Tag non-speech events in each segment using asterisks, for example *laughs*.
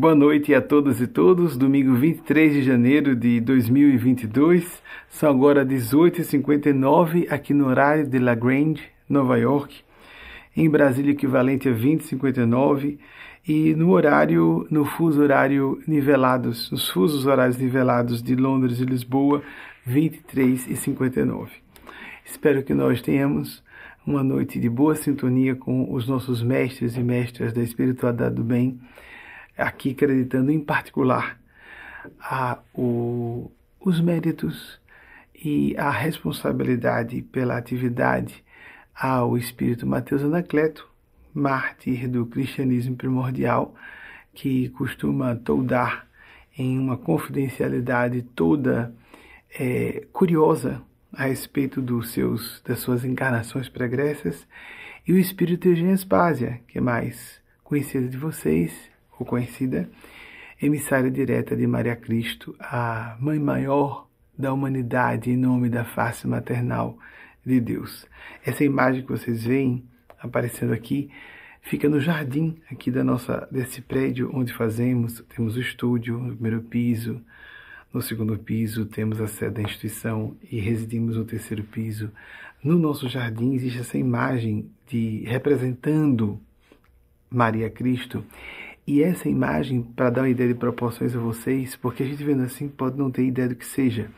Boa noite a todas e todos. Domingo 23 de janeiro de 2022. São agora 18h59 aqui no horário de La Grande, Nova York. Em Brasília, equivalente a 20h59. E no horário, no fuso horário nivelados, nos fusos horários nivelados de Londres e Lisboa, 23h59. Espero que nós tenhamos uma noite de boa sintonia com os nossos mestres e mestras da espiritualidade do bem aqui acreditando em particular a, o, os méritos e a responsabilidade pela atividade ao espírito Mateus Anacleto, mártir do cristianismo primordial, que costuma toldar em uma confidencialidade toda é, curiosa a respeito dos seus, das suas encarnações pregressas, e o espírito Eugênio Aspásia, que é mais conhecido de vocês, ou conhecida, emissária direta de Maria Cristo, a Mãe Maior da humanidade em nome da face maternal de Deus. Essa imagem que vocês veem aparecendo aqui fica no jardim aqui da nossa desse prédio onde fazemos, temos o estúdio no primeiro piso, no segundo piso temos a sede da instituição e residimos no terceiro piso. No nosso jardim existe essa imagem de representando Maria Cristo e essa imagem, para dar uma ideia de proporções a vocês, porque a gente vendo assim pode não ter ideia do que seja,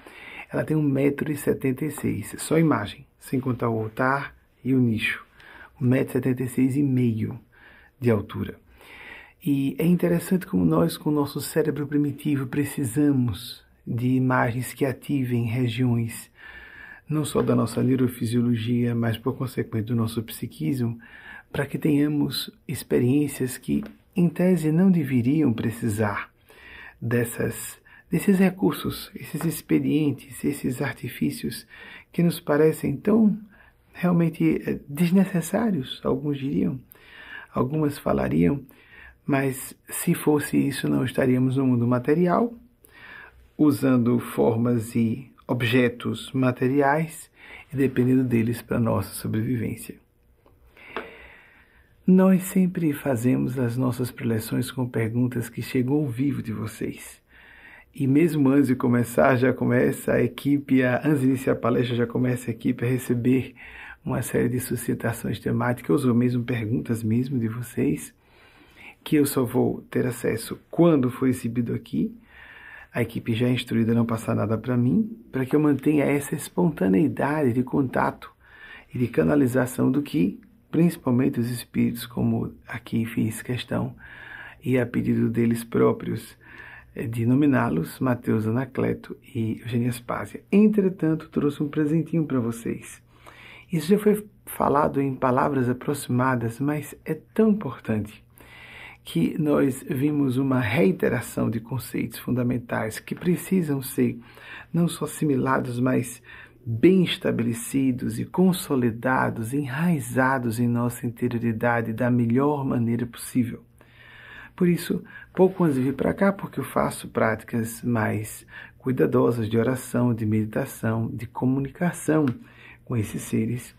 ela tem 1,76m, só imagem, sem contar o altar e o nicho. 1,76m e meio de altura. E é interessante como nós, com o nosso cérebro primitivo, precisamos de imagens que ativem regiões, não só da nossa neurofisiologia, mas por consequência do nosso psiquismo, para que tenhamos experiências que em tese, não deveriam precisar dessas, desses recursos, esses expedientes, esses artifícios que nos parecem tão realmente eh, desnecessários, alguns diriam, algumas falariam, mas se fosse isso, não estaríamos no mundo material, usando formas e objetos materiais e dependendo deles para nossa sobrevivência. Nós sempre fazemos as nossas preleções com perguntas que chegam ao vivo de vocês. E mesmo antes de começar, já começa a equipe, a, antes de iniciar a palestra, já começa a equipe a receber uma série de suscitações temáticas, ou mesmo perguntas mesmo de vocês, que eu só vou ter acesso quando for exibido aqui. A equipe já é instruída a não passar nada para mim, para que eu mantenha essa espontaneidade de contato e de canalização do que principalmente os espíritos, como aqui fiz questão, e a pedido deles próprios, eh, de nominá-los Mateus Anacleto e Eugênia Aspásia. Entretanto, trouxe um presentinho para vocês. Isso já foi falado em palavras aproximadas, mas é tão importante que nós vimos uma reiteração de conceitos fundamentais que precisam ser não só assimilados, mas bem estabelecidos e consolidados, enraizados em nossa interioridade da melhor maneira possível. Por isso, pouco antes de vir para cá, porque eu faço práticas mais cuidadosas de oração, de meditação, de comunicação com esses seres,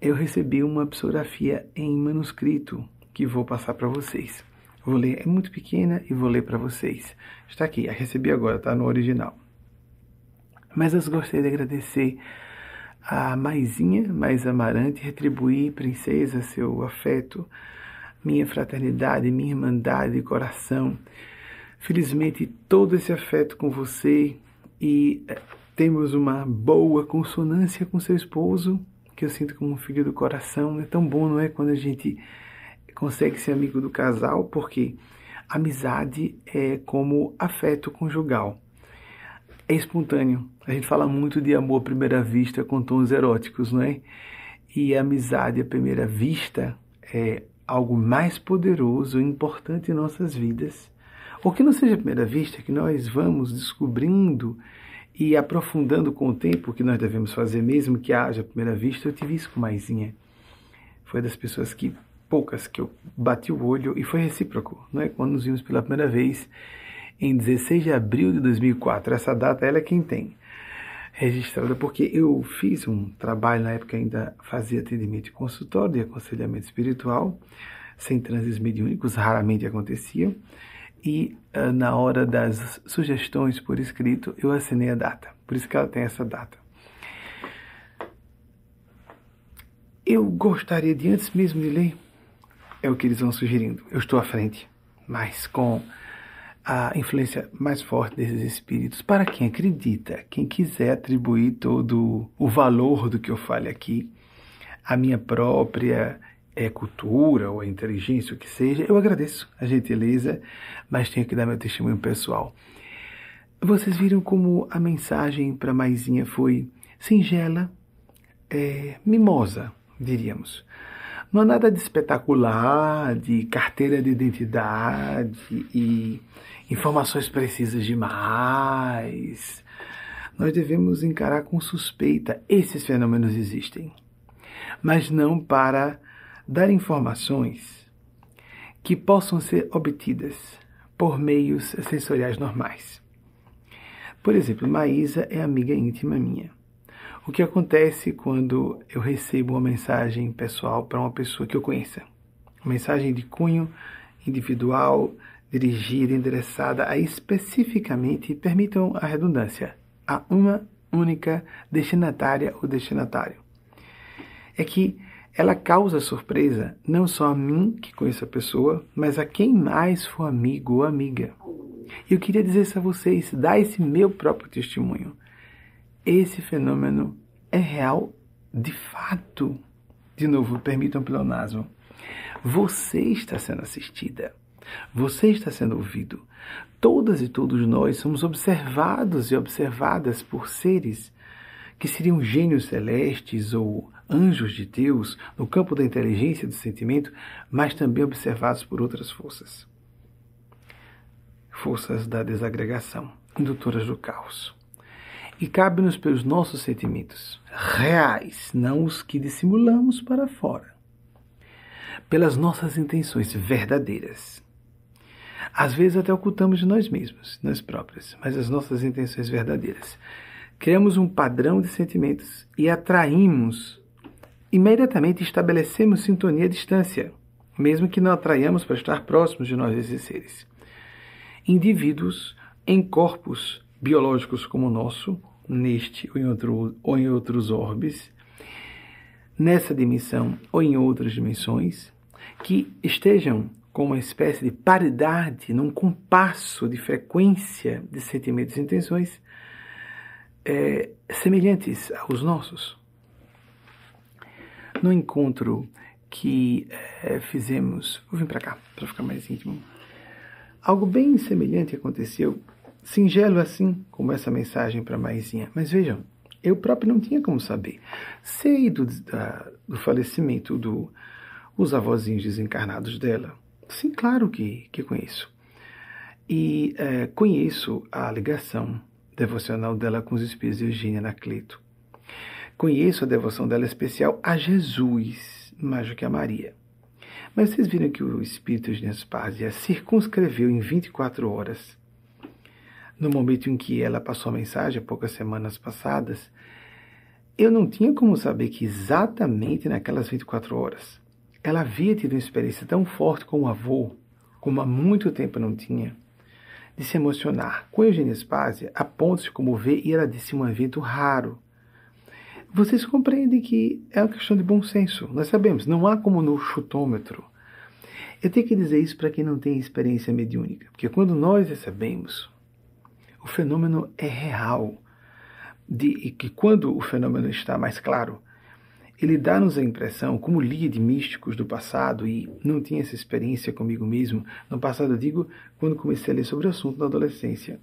eu recebi uma psicografia em manuscrito que vou passar para vocês. Vou ler, é muito pequena e vou ler para vocês. Está aqui, a recebi agora, está no original. Mas eu gostaria de agradecer a Maisinha, Mais Amarante, retribuir, princesa, seu afeto, minha fraternidade, minha irmandade de coração. Felizmente, todo esse afeto com você e eh, temos uma boa consonância com seu esposo, que eu sinto como um filho do coração. É tão bom, não é? Quando a gente consegue ser amigo do casal, porque amizade é como afeto conjugal é espontâneo. A gente fala muito de amor à primeira vista com tons eróticos, não é? E a amizade à primeira vista é algo mais poderoso e importante em nossas vidas. Ou que não seja à primeira vista, que nós vamos descobrindo e aprofundando com o tempo que nós devemos fazer, mesmo que haja à primeira vista. Eu tive isso com Maisinha. Foi das pessoas que, poucas, que eu bati o olho e foi recíproco, não é? Quando nos vimos pela primeira vez em 16 de abril de 2004. Essa data ela é quem tem registrada, porque eu fiz um trabalho, na época ainda fazia atendimento de consultório de aconselhamento espiritual, sem transes mediúnicos, raramente aconteciam, e uh, na hora das sugestões por escrito eu assinei a data. Por isso que ela tem essa data. Eu gostaria de, antes mesmo de ler, é o que eles vão sugerindo. Eu estou à frente, mas com a influência mais forte desses espíritos. Para quem acredita, quem quiser atribuir todo o valor do que eu fale aqui, a minha própria é, cultura ou inteligência, o que seja, eu agradeço a gentileza, mas tenho que dar meu testemunho pessoal. Vocês viram como a mensagem para Maisinha foi singela, é, mimosa, diríamos. Não há nada de espetacular, de carteira de identidade e informações precisas demais. Nós devemos encarar com suspeita esses fenômenos existem, mas não para dar informações que possam ser obtidas por meios sensoriais normais. Por exemplo, Maísa é amiga íntima minha. O que acontece quando eu recebo uma mensagem pessoal para uma pessoa que eu conheça? Uma mensagem de cunho individual, dirigida, endereçada a especificamente, permitam a redundância, a uma única destinatária ou destinatário. É que ela causa surpresa não só a mim, que conheço a pessoa, mas a quem mais for amigo ou amiga. E eu queria dizer isso a vocês, dar esse meu próprio testemunho. Esse fenômeno é real de fato. De novo, permitam um pleonasmo. Você está sendo assistida. Você está sendo ouvido. Todas e todos nós somos observados e observadas por seres que seriam gênios celestes ou anjos de Deus no campo da inteligência e do sentimento, mas também observados por outras forças. Forças da desagregação, indutoras do caos. E cabe-nos pelos nossos sentimentos reais, não os que dissimulamos para fora, pelas nossas intenções verdadeiras. Às vezes até ocultamos de nós mesmos, nós próprios, mas as nossas intenções verdadeiras. Criamos um padrão de sentimentos e atraímos imediatamente estabelecemos sintonia à distância, mesmo que não atraiamos para estar próximos de nós esses seres. Indivíduos em corpos biológicos como o nosso, neste ou em, outro, ou em outros orbes, nessa dimensão ou em outras dimensões, que estejam com uma espécie de paridade, num compasso de frequência de sentimentos e intenções é, semelhantes aos nossos no encontro que é, fizemos, vou vir para cá para ficar mais íntimo. Algo bem semelhante aconteceu, singelo assim como essa mensagem para Maisinha. Mas vejam, eu próprio não tinha como saber. Sei do, da, do falecimento dos do, avózinhos desencarnados dela. Sim, claro que, que conheço. E é, conheço a ligação devocional dela com os espíritos de Eugênia Anacleto. Conheço a devoção dela especial a Jesus, mais do que a Maria. Mas vocês viram que o Espírito de Nespásia circunscreveu em 24 horas. No momento em que ela passou a mensagem, poucas semanas passadas, eu não tinha como saber que exatamente naquelas 24 horas ela havia tido uma experiência tão forte com o avô, como há muito tempo não tinha, de se emocionar com Eugênia Spásia, a ponto de se comover, e ela disse um evento raro, vocês compreendem que é uma questão de bom senso. Nós sabemos, não há como no chutômetro. Eu tenho que dizer isso para quem não tem experiência mediúnica, porque quando nós recebemos, o fenômeno é real. De, e que quando o fenômeno está mais claro, ele dá-nos a impressão, como lia de místicos do passado e não tinha essa experiência comigo mesmo, no passado digo, quando comecei a ler sobre o assunto na adolescência,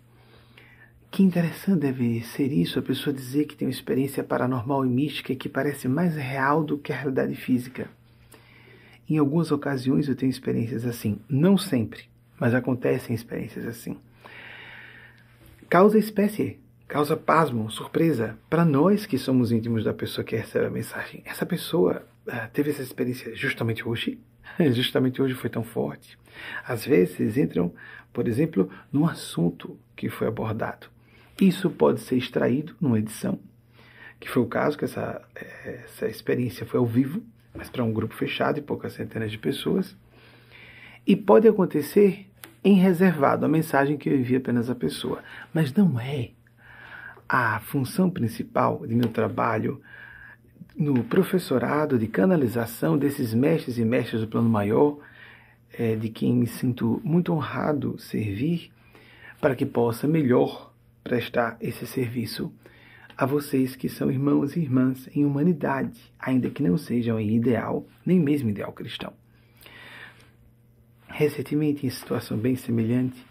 que interessante deve ser isso, a pessoa dizer que tem uma experiência paranormal e mística que parece mais real do que a realidade física. Em algumas ocasiões eu tenho experiências assim, não sempre, mas acontecem experiências assim. Causa espécie, causa pasmo, surpresa, para nós que somos íntimos da pessoa que recebe a mensagem. Essa pessoa uh, teve essa experiência justamente hoje, *laughs* justamente hoje foi tão forte. Às vezes entram, por exemplo, num assunto que foi abordado. Isso pode ser extraído numa edição, que foi o caso, que essa, essa experiência foi ao vivo, mas para um grupo fechado e poucas centenas de pessoas. E pode acontecer em reservado, a mensagem que eu envio apenas à pessoa. Mas não é a função principal de meu trabalho no professorado de canalização desses mestres e mestres do plano maior, é, de quem me sinto muito honrado servir, para que possa melhor prestar esse serviço a vocês que são irmãos e irmãs em humanidade, ainda que não sejam em ideal, nem mesmo ideal cristão. Recentemente, em situação bem semelhante,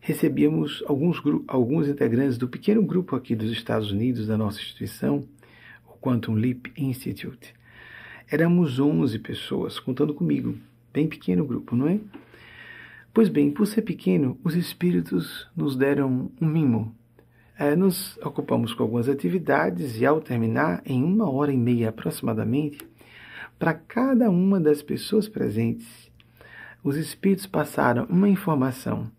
recebíamos alguns, alguns integrantes do pequeno grupo aqui dos Estados Unidos da nossa instituição, o Quantum Leap Institute. Éramos 11 pessoas, contando comigo. Bem pequeno grupo, não é? Pois bem, por ser pequeno, os espíritos nos deram um mimo é, nos ocupamos com algumas atividades e, ao terminar, em uma hora e meia aproximadamente, para cada uma das pessoas presentes, os espíritos passaram uma informação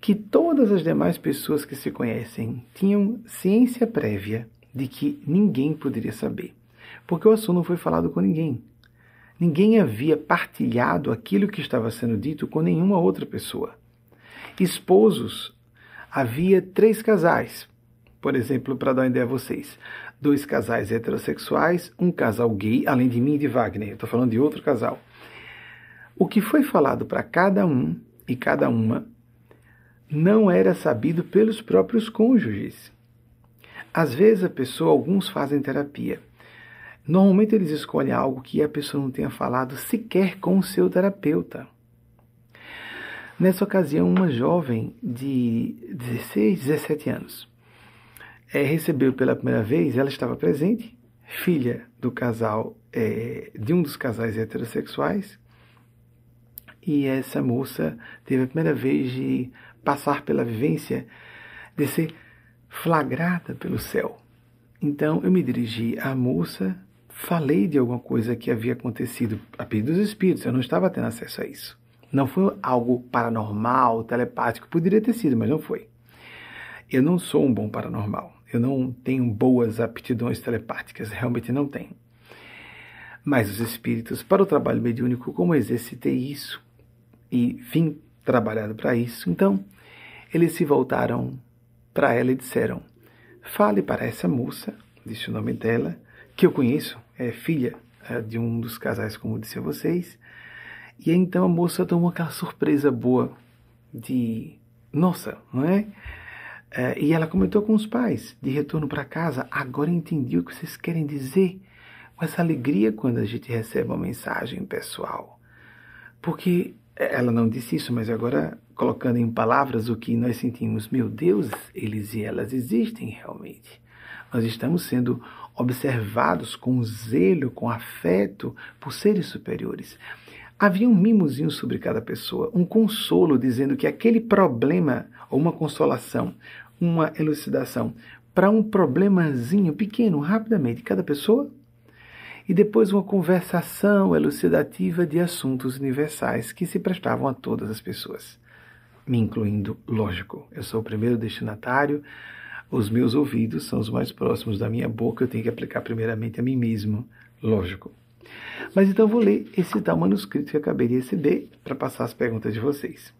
que todas as demais pessoas que se conhecem tinham ciência prévia de que ninguém poderia saber, porque o assunto não foi falado com ninguém. Ninguém havia partilhado aquilo que estava sendo dito com nenhuma outra pessoa. Esposos, havia três casais, por exemplo, para dar uma ideia a vocês, dois casais heterossexuais, um casal gay, além de mim e de Wagner, estou falando de outro casal. O que foi falado para cada um e cada uma não era sabido pelos próprios cônjuges. Às vezes a pessoa, alguns fazem terapia. Normalmente eles escolhem algo que a pessoa não tenha falado sequer com o seu terapeuta. Nessa ocasião, uma jovem de 16, 17 anos é, recebeu pela primeira vez, ela estava presente, filha do casal, é, de um dos casais heterossexuais, e essa moça teve a primeira vez de passar pela vivência de ser flagrada pelo céu. Então eu me dirigi à moça, falei de alguma coisa que havia acontecido a pedido dos espíritos, eu não estava tendo acesso a isso. Não foi algo paranormal, telepático, poderia ter sido, mas não foi. Eu não sou um bom paranormal. Eu não tenho boas aptidões telepáticas, realmente não tenho. Mas os espíritos, para o trabalho mediúnico, como exercitei isso e vim trabalhado para isso, então eles se voltaram para ela e disseram: Fale para essa moça, disse o nome dela, que eu conheço, é filha é, de um dos casais, como disse a vocês. E então a moça tomou aquela surpresa boa de: Nossa, não é? É, e ela comentou com os pais, de retorno para casa, agora entendi o que vocês querem dizer. Com essa alegria quando a gente recebe uma mensagem pessoal. Porque ela não disse isso, mas agora colocando em palavras o que nós sentimos, meu Deus, eles e elas existem realmente. Nós estamos sendo observados com zelo, com afeto por seres superiores. Havia um mimozinho sobre cada pessoa, um consolo dizendo que aquele problema, ou uma consolação, uma elucidação, para um problemazinho pequeno, rapidamente, cada pessoa, e depois uma conversação elucidativa de assuntos universais que se prestavam a todas as pessoas, me incluindo, lógico. Eu sou o primeiro destinatário, os meus ouvidos são os mais próximos da minha boca, eu tenho que aplicar primeiramente a mim mesmo, lógico. Mas então vou ler esse tal manuscrito que acabei de receber para passar as perguntas de vocês.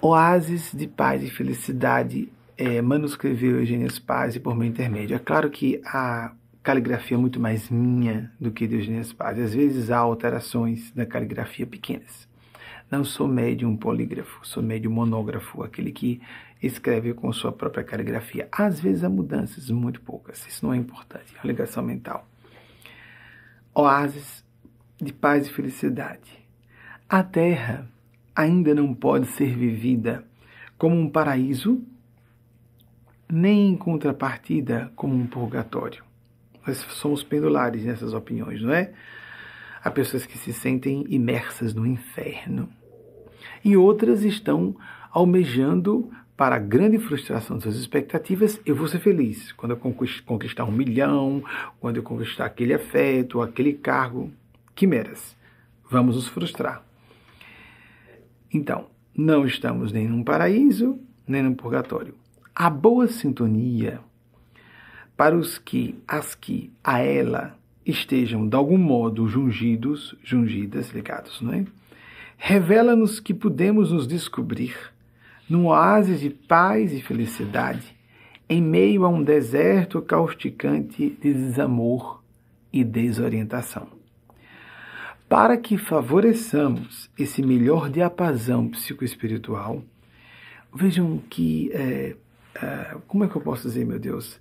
Oásis de paz e felicidade, é, manuscreveu Eugênio Paz por meu intermédio. É claro que a caligrafia muito mais minha do que de Eugênio Paz. Às vezes há alterações na caligrafia pequenas. Não sou médium polígrafo, sou médium monógrafo, aquele que escreve com sua própria caligrafia. Às vezes há mudanças, muito poucas. Isso não é importante, é uma ligação mental oásis de paz e felicidade. A terra ainda não pode ser vivida como um paraíso, nem em contrapartida como um purgatório. Nós somos pendulares nessas opiniões, não é? Há pessoas que se sentem imersas no inferno. E outras estão almejando para a grande frustração das suas expectativas, eu vou ser feliz quando eu conquistar um milhão, quando eu conquistar aquele afeto, aquele cargo. Quimeras. Vamos nos frustrar. Então, não estamos nem num paraíso, nem num purgatório. A boa sintonia para os que, as que a ela estejam de algum modo jungidos, jungidas, ligados, não é? revela-nos que podemos nos descobrir num oásis de paz e felicidade, em meio a um deserto causticante de desamor e desorientação. Para que favoreçamos esse melhor diapasão psicoespiritual, vejam que. É, é, como é que eu posso dizer, meu Deus?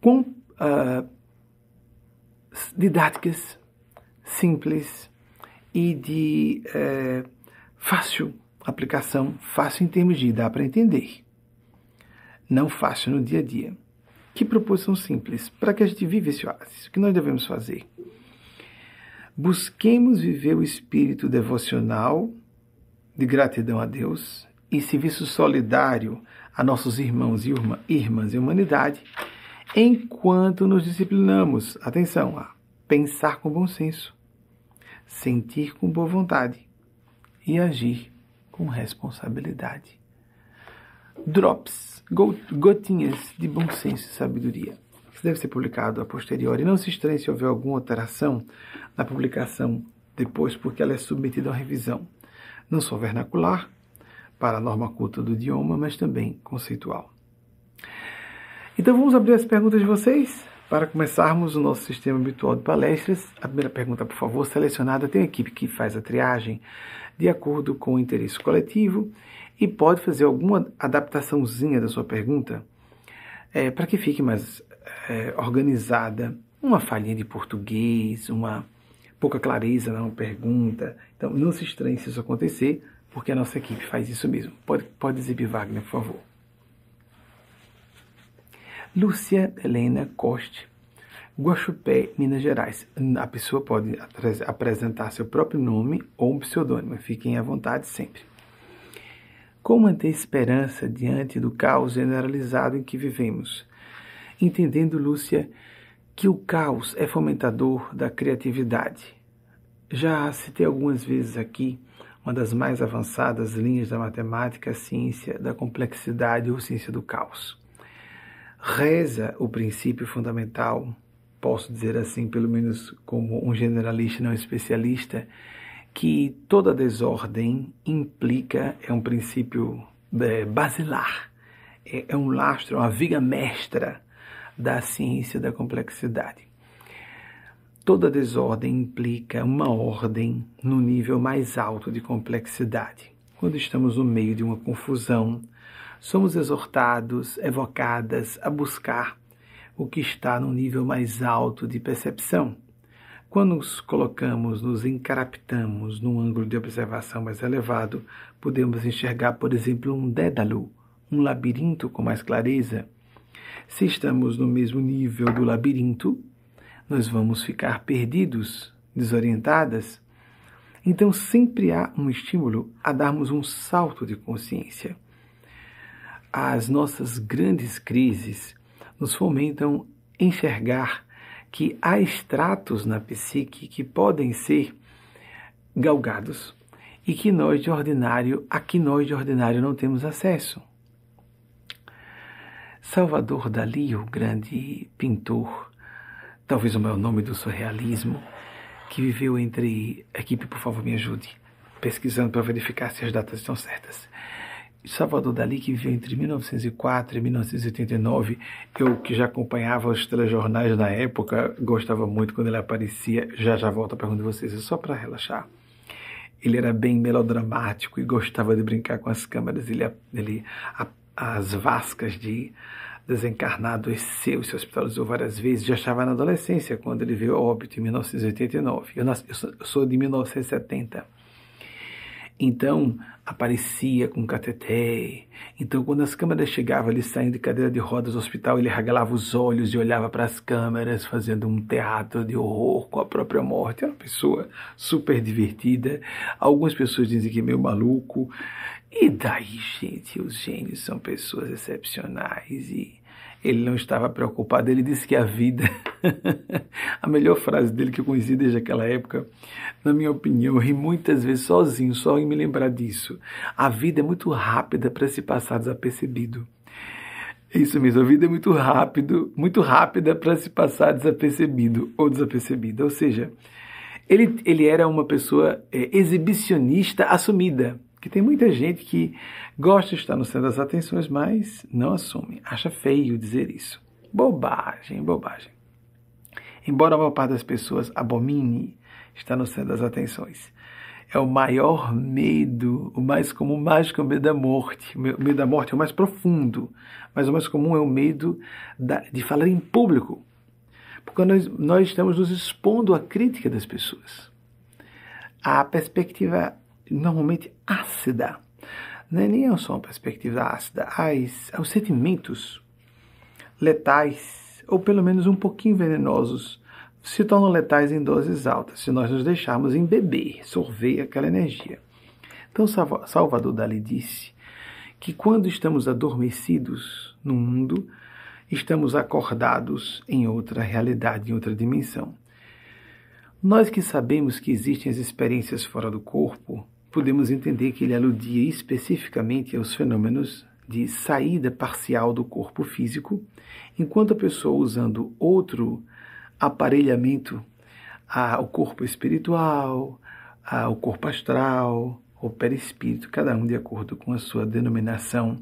Com uh, didáticas, simples e de é, fácil aplicação, fácil em termos de dar para entender, não fácil no dia a dia. Que proposição simples para que a gente viva esse oásis. O que nós devemos fazer? Busquemos viver o espírito devocional de gratidão a Deus e serviço solidário a nossos irmãos e irmãs e humanidade, enquanto nos disciplinamos, atenção, a pensar com bom senso, sentir com boa vontade e agir com responsabilidade. Drops, gotinhas de bom senso e sabedoria. Isso deve ser publicado a posteriori. Não se estranhe se houver alguma alteração na publicação depois, porque ela é submetida a revisão, não só vernacular, para a norma culta do idioma, mas também conceitual. Então vamos abrir as perguntas de vocês para começarmos o nosso sistema habitual de palestras. A primeira pergunta, por favor, selecionada. Tem uma equipe que faz a triagem de acordo com o interesse coletivo e pode fazer alguma adaptaçãozinha da sua pergunta é, para que fique mais é, organizada. Uma falhinha de português, uma pouca clareza na pergunta. Então, não se estranhe se isso acontecer, porque a nossa equipe faz isso mesmo. Pode, pode exibir Wagner, por favor. Lúcia Helena Coste, Guaxupé, Minas Gerais. A pessoa pode apresentar seu próprio nome ou um pseudônimo. Fiquem à vontade sempre. Como manter esperança diante do caos generalizado em que vivemos? Entendendo, Lúcia, que o caos é fomentador da criatividade. Já citei algumas vezes aqui uma das mais avançadas linhas da matemática, a ciência da complexidade ou ciência do caos. Reza o princípio fundamental, posso dizer assim, pelo menos como um generalista não especialista, que toda desordem implica, é um princípio é, basilar, é, é um lastro, uma viga mestra da ciência da complexidade. Toda desordem implica uma ordem no nível mais alto de complexidade. Quando estamos no meio de uma confusão, somos exortados, evocadas a buscar o que está no nível mais alto de percepção. Quando nos colocamos, nos encaraptamos num ângulo de observação mais elevado, podemos enxergar, por exemplo, um dédalo, um labirinto com mais clareza, se estamos no mesmo nível do labirinto, nós vamos ficar perdidos, desorientadas. Então, sempre há um estímulo a darmos um salto de consciência. As nossas grandes crises nos fomentam enxergar que há estratos na psique que podem ser galgados e que nós de ordinário, a que nós de ordinário não temos acesso. Salvador Dali, o grande pintor, talvez o maior nome do surrealismo, que viveu entre. Equipe, por favor, me ajude, pesquisando para verificar se as datas estão certas. Salvador Dali, que viveu entre 1904 e 1989, eu que já acompanhava os telejornais na época, gostava muito quando ele aparecia. Já já volto a pergunta de vocês, é só para relaxar. Ele era bem melodramático e gostava de brincar com as câmeras. Ele, ele as vascas de desencarnado seu se hospitalizou várias vezes, já estava na adolescência quando ele veio a óbito em 1989. Eu, nasci, eu sou de 1970. Então, aparecia com cateté. Então, quando as câmeras chegavam, ele saindo de cadeira de rodas do hospital, ele regalava os olhos e olhava para as câmeras, fazendo um teatro de horror com a própria morte. Era uma pessoa super divertida. Algumas pessoas dizem que é meio maluco. E daí, gente, os gênios são pessoas excepcionais e ele não estava preocupado. Ele disse que a vida, *laughs* a melhor frase dele que eu conheci desde aquela época, na minha opinião, eu ri muitas vezes sozinho, só em me lembrar disso. A vida é muito rápida para se passar desapercebido. É isso mesmo, a vida é muito rápido, muito rápida para se passar desapercebido ou desapercebida. Ou seja, Ele, ele era uma pessoa é, exibicionista assumida, que tem muita gente que gosta de estar no centro das atenções, mas não assume, acha feio dizer isso. Bobagem, bobagem. Embora a maior parte das pessoas abomine estar no centro das atenções, é o maior medo, o mais comum, mais que o medo da morte. O medo da morte é o mais profundo, mas o mais comum é o medo da, de falar em público. Porque nós, nós estamos nos expondo à crítica das pessoas. A perspectiva normalmente ácida, não é nem só uma perspectiva ácida, as, os sentimentos letais, ou pelo menos um pouquinho venenosos, se tornam letais em doses altas, se nós nos deixarmos embeber, sorver aquela energia. Então, Salvador Dali disse que quando estamos adormecidos no mundo, estamos acordados em outra realidade, em outra dimensão. Nós que sabemos que existem as experiências fora do corpo, podemos entender que ele aludia especificamente aos fenômenos de saída parcial do corpo físico, enquanto a pessoa usando outro aparelhamento ao corpo espiritual, ao corpo astral, ou perispírito, cada um de acordo com a sua denominação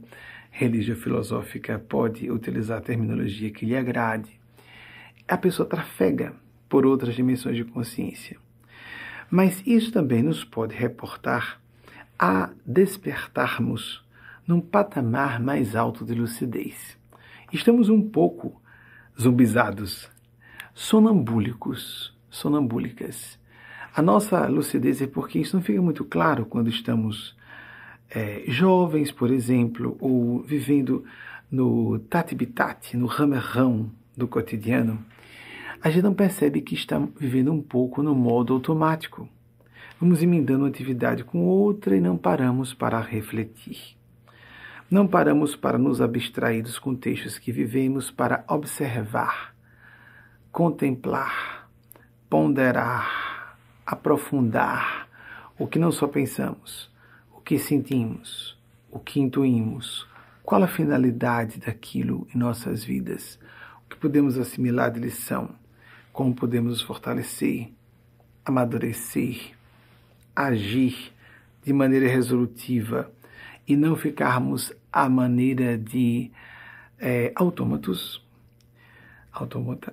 religio-filosófica pode utilizar a terminologia que lhe agrade. A pessoa trafega por outras dimensões de consciência. Mas isso também nos pode reportar a despertarmos num patamar mais alto de lucidez. Estamos um pouco zumbizados sonambúlicos, sonambúlicas. A nossa lucidez é porque isso não fica muito claro quando estamos é, jovens, por exemplo, ou vivendo no tatibitate, no ramerrão do cotidiano. A gente não percebe que está vivendo um pouco no modo automático. Vamos emendando uma atividade com outra e não paramos para refletir. Não paramos para nos abstrair dos contextos que vivemos para observar contemplar, ponderar, aprofundar o que não só pensamos, o que sentimos, o que intuímos, qual a finalidade daquilo em nossas vidas, o que podemos assimilar de lição, como podemos fortalecer, amadurecer, agir de maneira resolutiva e não ficarmos à maneira de é, autômatos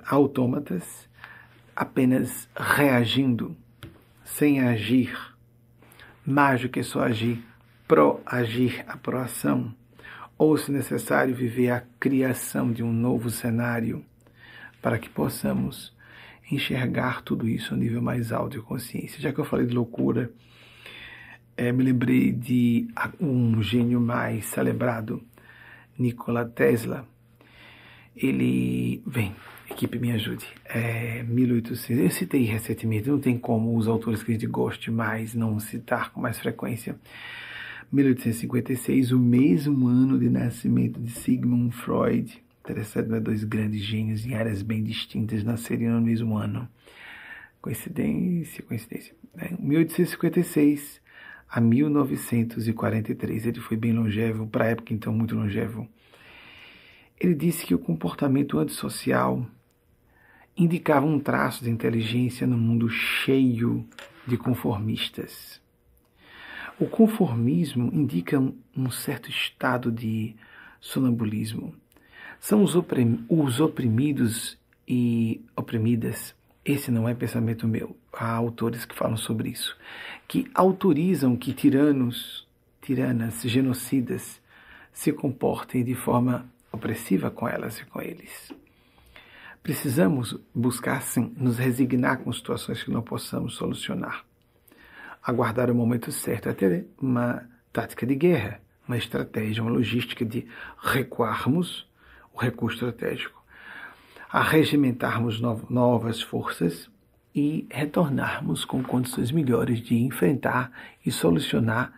autômatas apenas reagindo, sem agir, mais do que só agir, proagir a proação, ou, se necessário, viver a criação de um novo cenário para que possamos enxergar tudo isso a nível mais alto de consciência. Já que eu falei de loucura, é, me lembrei de um gênio mais celebrado, Nikola Tesla, ele vem, equipe me ajude. É 1800. Eu citei recentemente, não tem como os autores que a gente goste mais não citar com mais frequência. 1856, o mesmo ano de nascimento de Sigmund Freud. Interessante, né? dois grandes gênios em áreas bem distintas nasceriam no mesmo ano. Coincidência, coincidência. Né? 1856 a 1943, ele foi bem longevo, para a época então muito longevo. Ele disse que o comportamento antissocial indicava um traço de inteligência no mundo cheio de conformistas. O conformismo indica um certo estado de sonambulismo. São os, oprim os oprimidos e oprimidas. Esse não é pensamento meu. Há autores que falam sobre isso, que autorizam que tiranos, tiranas, genocidas se comportem de forma opressiva com elas e com eles. Precisamos buscar, sim, nos resignar com situações que não possamos solucionar. Aguardar o momento certo, até uma tática de guerra, uma estratégia, uma logística de recuarmos recurso estratégico, a regimentarmos novas forças e retornarmos com condições melhores de enfrentar e solucionar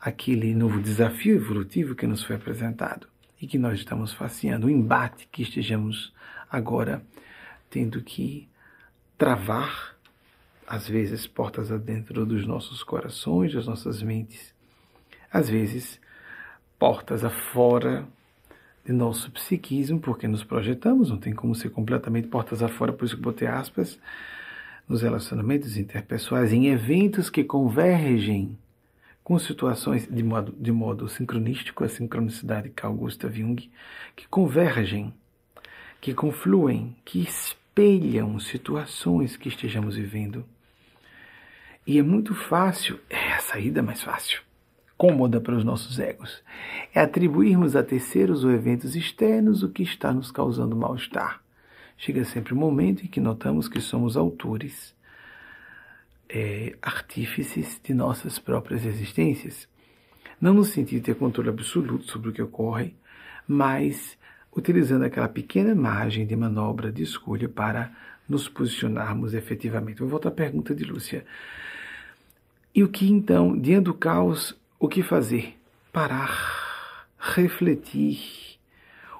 aquele novo desafio evolutivo que nos foi apresentado e que nós estamos faceando, o embate que estejamos agora tendo que travar, às vezes portas adentro dos nossos corações, das nossas mentes, às vezes portas afora de nosso psiquismo, porque nos projetamos, não tem como ser completamente portas afora, por isso que botei aspas, nos relacionamentos interpessoais, em eventos que convergem com situações de modo, de modo sincronístico, a sincronicidade Carl Gustav Jung, que convergem, que confluem, que espelham situações que estejamos vivendo. E é muito fácil, é a saída mais fácil, cômoda para os nossos egos, é atribuirmos a terceiros ou eventos externos o que está nos causando mal-estar. Chega sempre um momento em que notamos que somos autores é, artífices de nossas próprias existências. Não no sentido de ter controle absoluto sobre o que ocorre, mas utilizando aquela pequena margem de manobra de escolha para nos posicionarmos efetivamente. Vou voltar à pergunta de Lúcia. E o que então, diante do caos, o que fazer? Parar, refletir.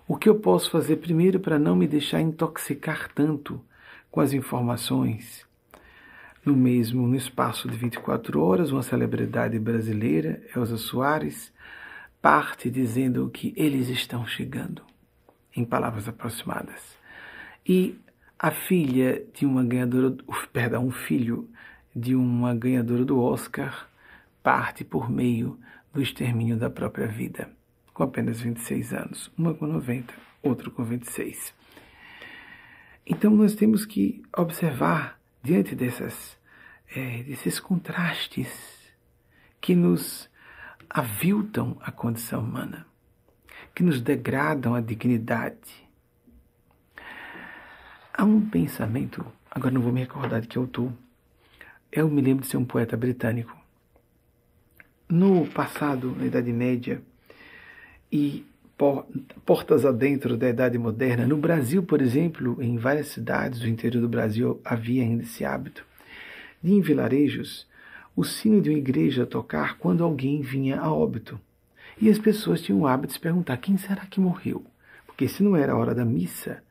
O que eu posso fazer primeiro para não me deixar intoxicar tanto com as informações? No mesmo, no espaço de 24 horas, uma celebridade brasileira, Elza Soares, parte dizendo que eles estão chegando, em palavras aproximadas. E a filha de uma ganhadora, *laughs* perdão, um filho de uma ganhadora do Oscar parte por meio do extermínio da própria vida, com apenas 26 anos, uma com 90, outra com 26. Então nós temos que observar diante dessas, é, desses contrastes que nos aviltam a condição humana, que nos degradam a dignidade. Há um pensamento, agora não vou me recordar de que autor, eu me lembro de ser um poeta britânico. No passado, na Idade Média, e portas adentro da Idade Moderna. No Brasil, por exemplo, em várias cidades do interior do Brasil havia ainda esse hábito de, em vilarejos, o sino de uma igreja tocar quando alguém vinha a óbito. E as pessoas tinham o hábito de se perguntar quem será que morreu? Porque se não era a hora da missa,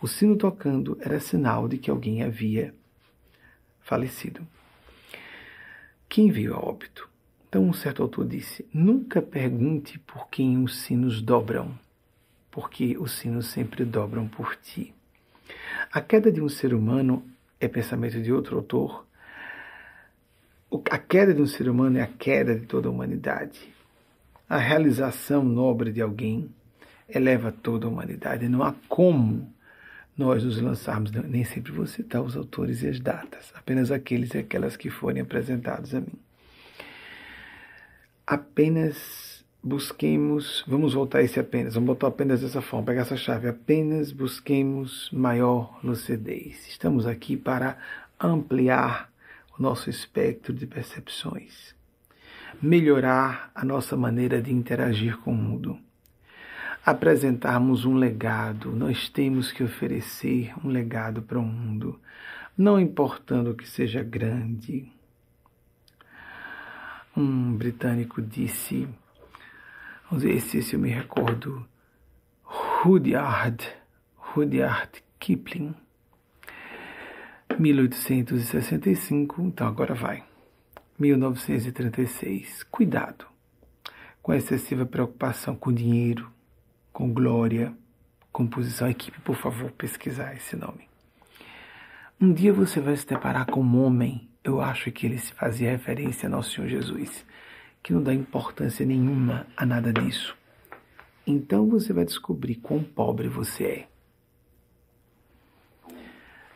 o sino tocando era sinal de que alguém havia falecido. Quem veio a óbito? Então, um certo autor disse: nunca pergunte por quem os sinos dobram, porque os sinos sempre dobram por ti. A queda de um ser humano é pensamento de outro autor. A queda de um ser humano é a queda de toda a humanidade. A realização nobre de alguém eleva toda a humanidade. Não há como nós nos lançarmos, nem sempre vou citar os autores e as datas, apenas aqueles e aquelas que forem apresentados a mim apenas busquemos, vamos voltar esse apenas, vamos botar apenas dessa forma, pegar essa chave, apenas busquemos maior lucidez. Estamos aqui para ampliar o nosso espectro de percepções, melhorar a nossa maneira de interagir com o mundo, apresentarmos um legado. Nós temos que oferecer um legado para o mundo, não importando que seja grande um britânico disse, vamos ver se, eu me recordo, Rudyard, Rudyard Kipling, 1865, então agora vai, 1936. Cuidado com a excessiva preocupação com dinheiro, com glória, com posição. Equipe, por favor, pesquisar esse nome. Um dia você vai se deparar com um homem eu acho que ele se fazia referência a Nosso Senhor Jesus, que não dá importância nenhuma a nada disso. Então você vai descobrir quão pobre você é.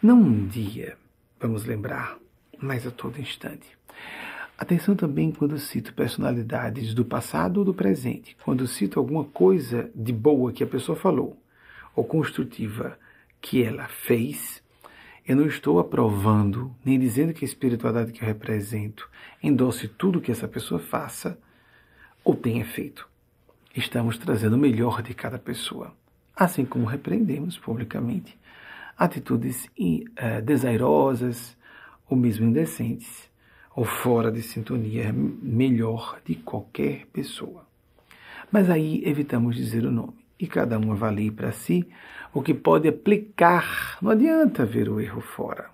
Não um dia, vamos lembrar, mas a todo instante. Atenção também quando cito personalidades do passado ou do presente, quando cito alguma coisa de boa que a pessoa falou, ou construtiva que ela fez, eu não estou aprovando, nem dizendo que a espiritualidade que eu represento endosse tudo que essa pessoa faça ou tenha feito. Estamos trazendo o melhor de cada pessoa, assim como repreendemos publicamente atitudes uh, desairosas ou mesmo indecentes, ou fora de sintonia melhor de qualquer pessoa. Mas aí evitamos dizer o nome e cada um avalie para si o que pode aplicar. Não adianta ver o erro fora.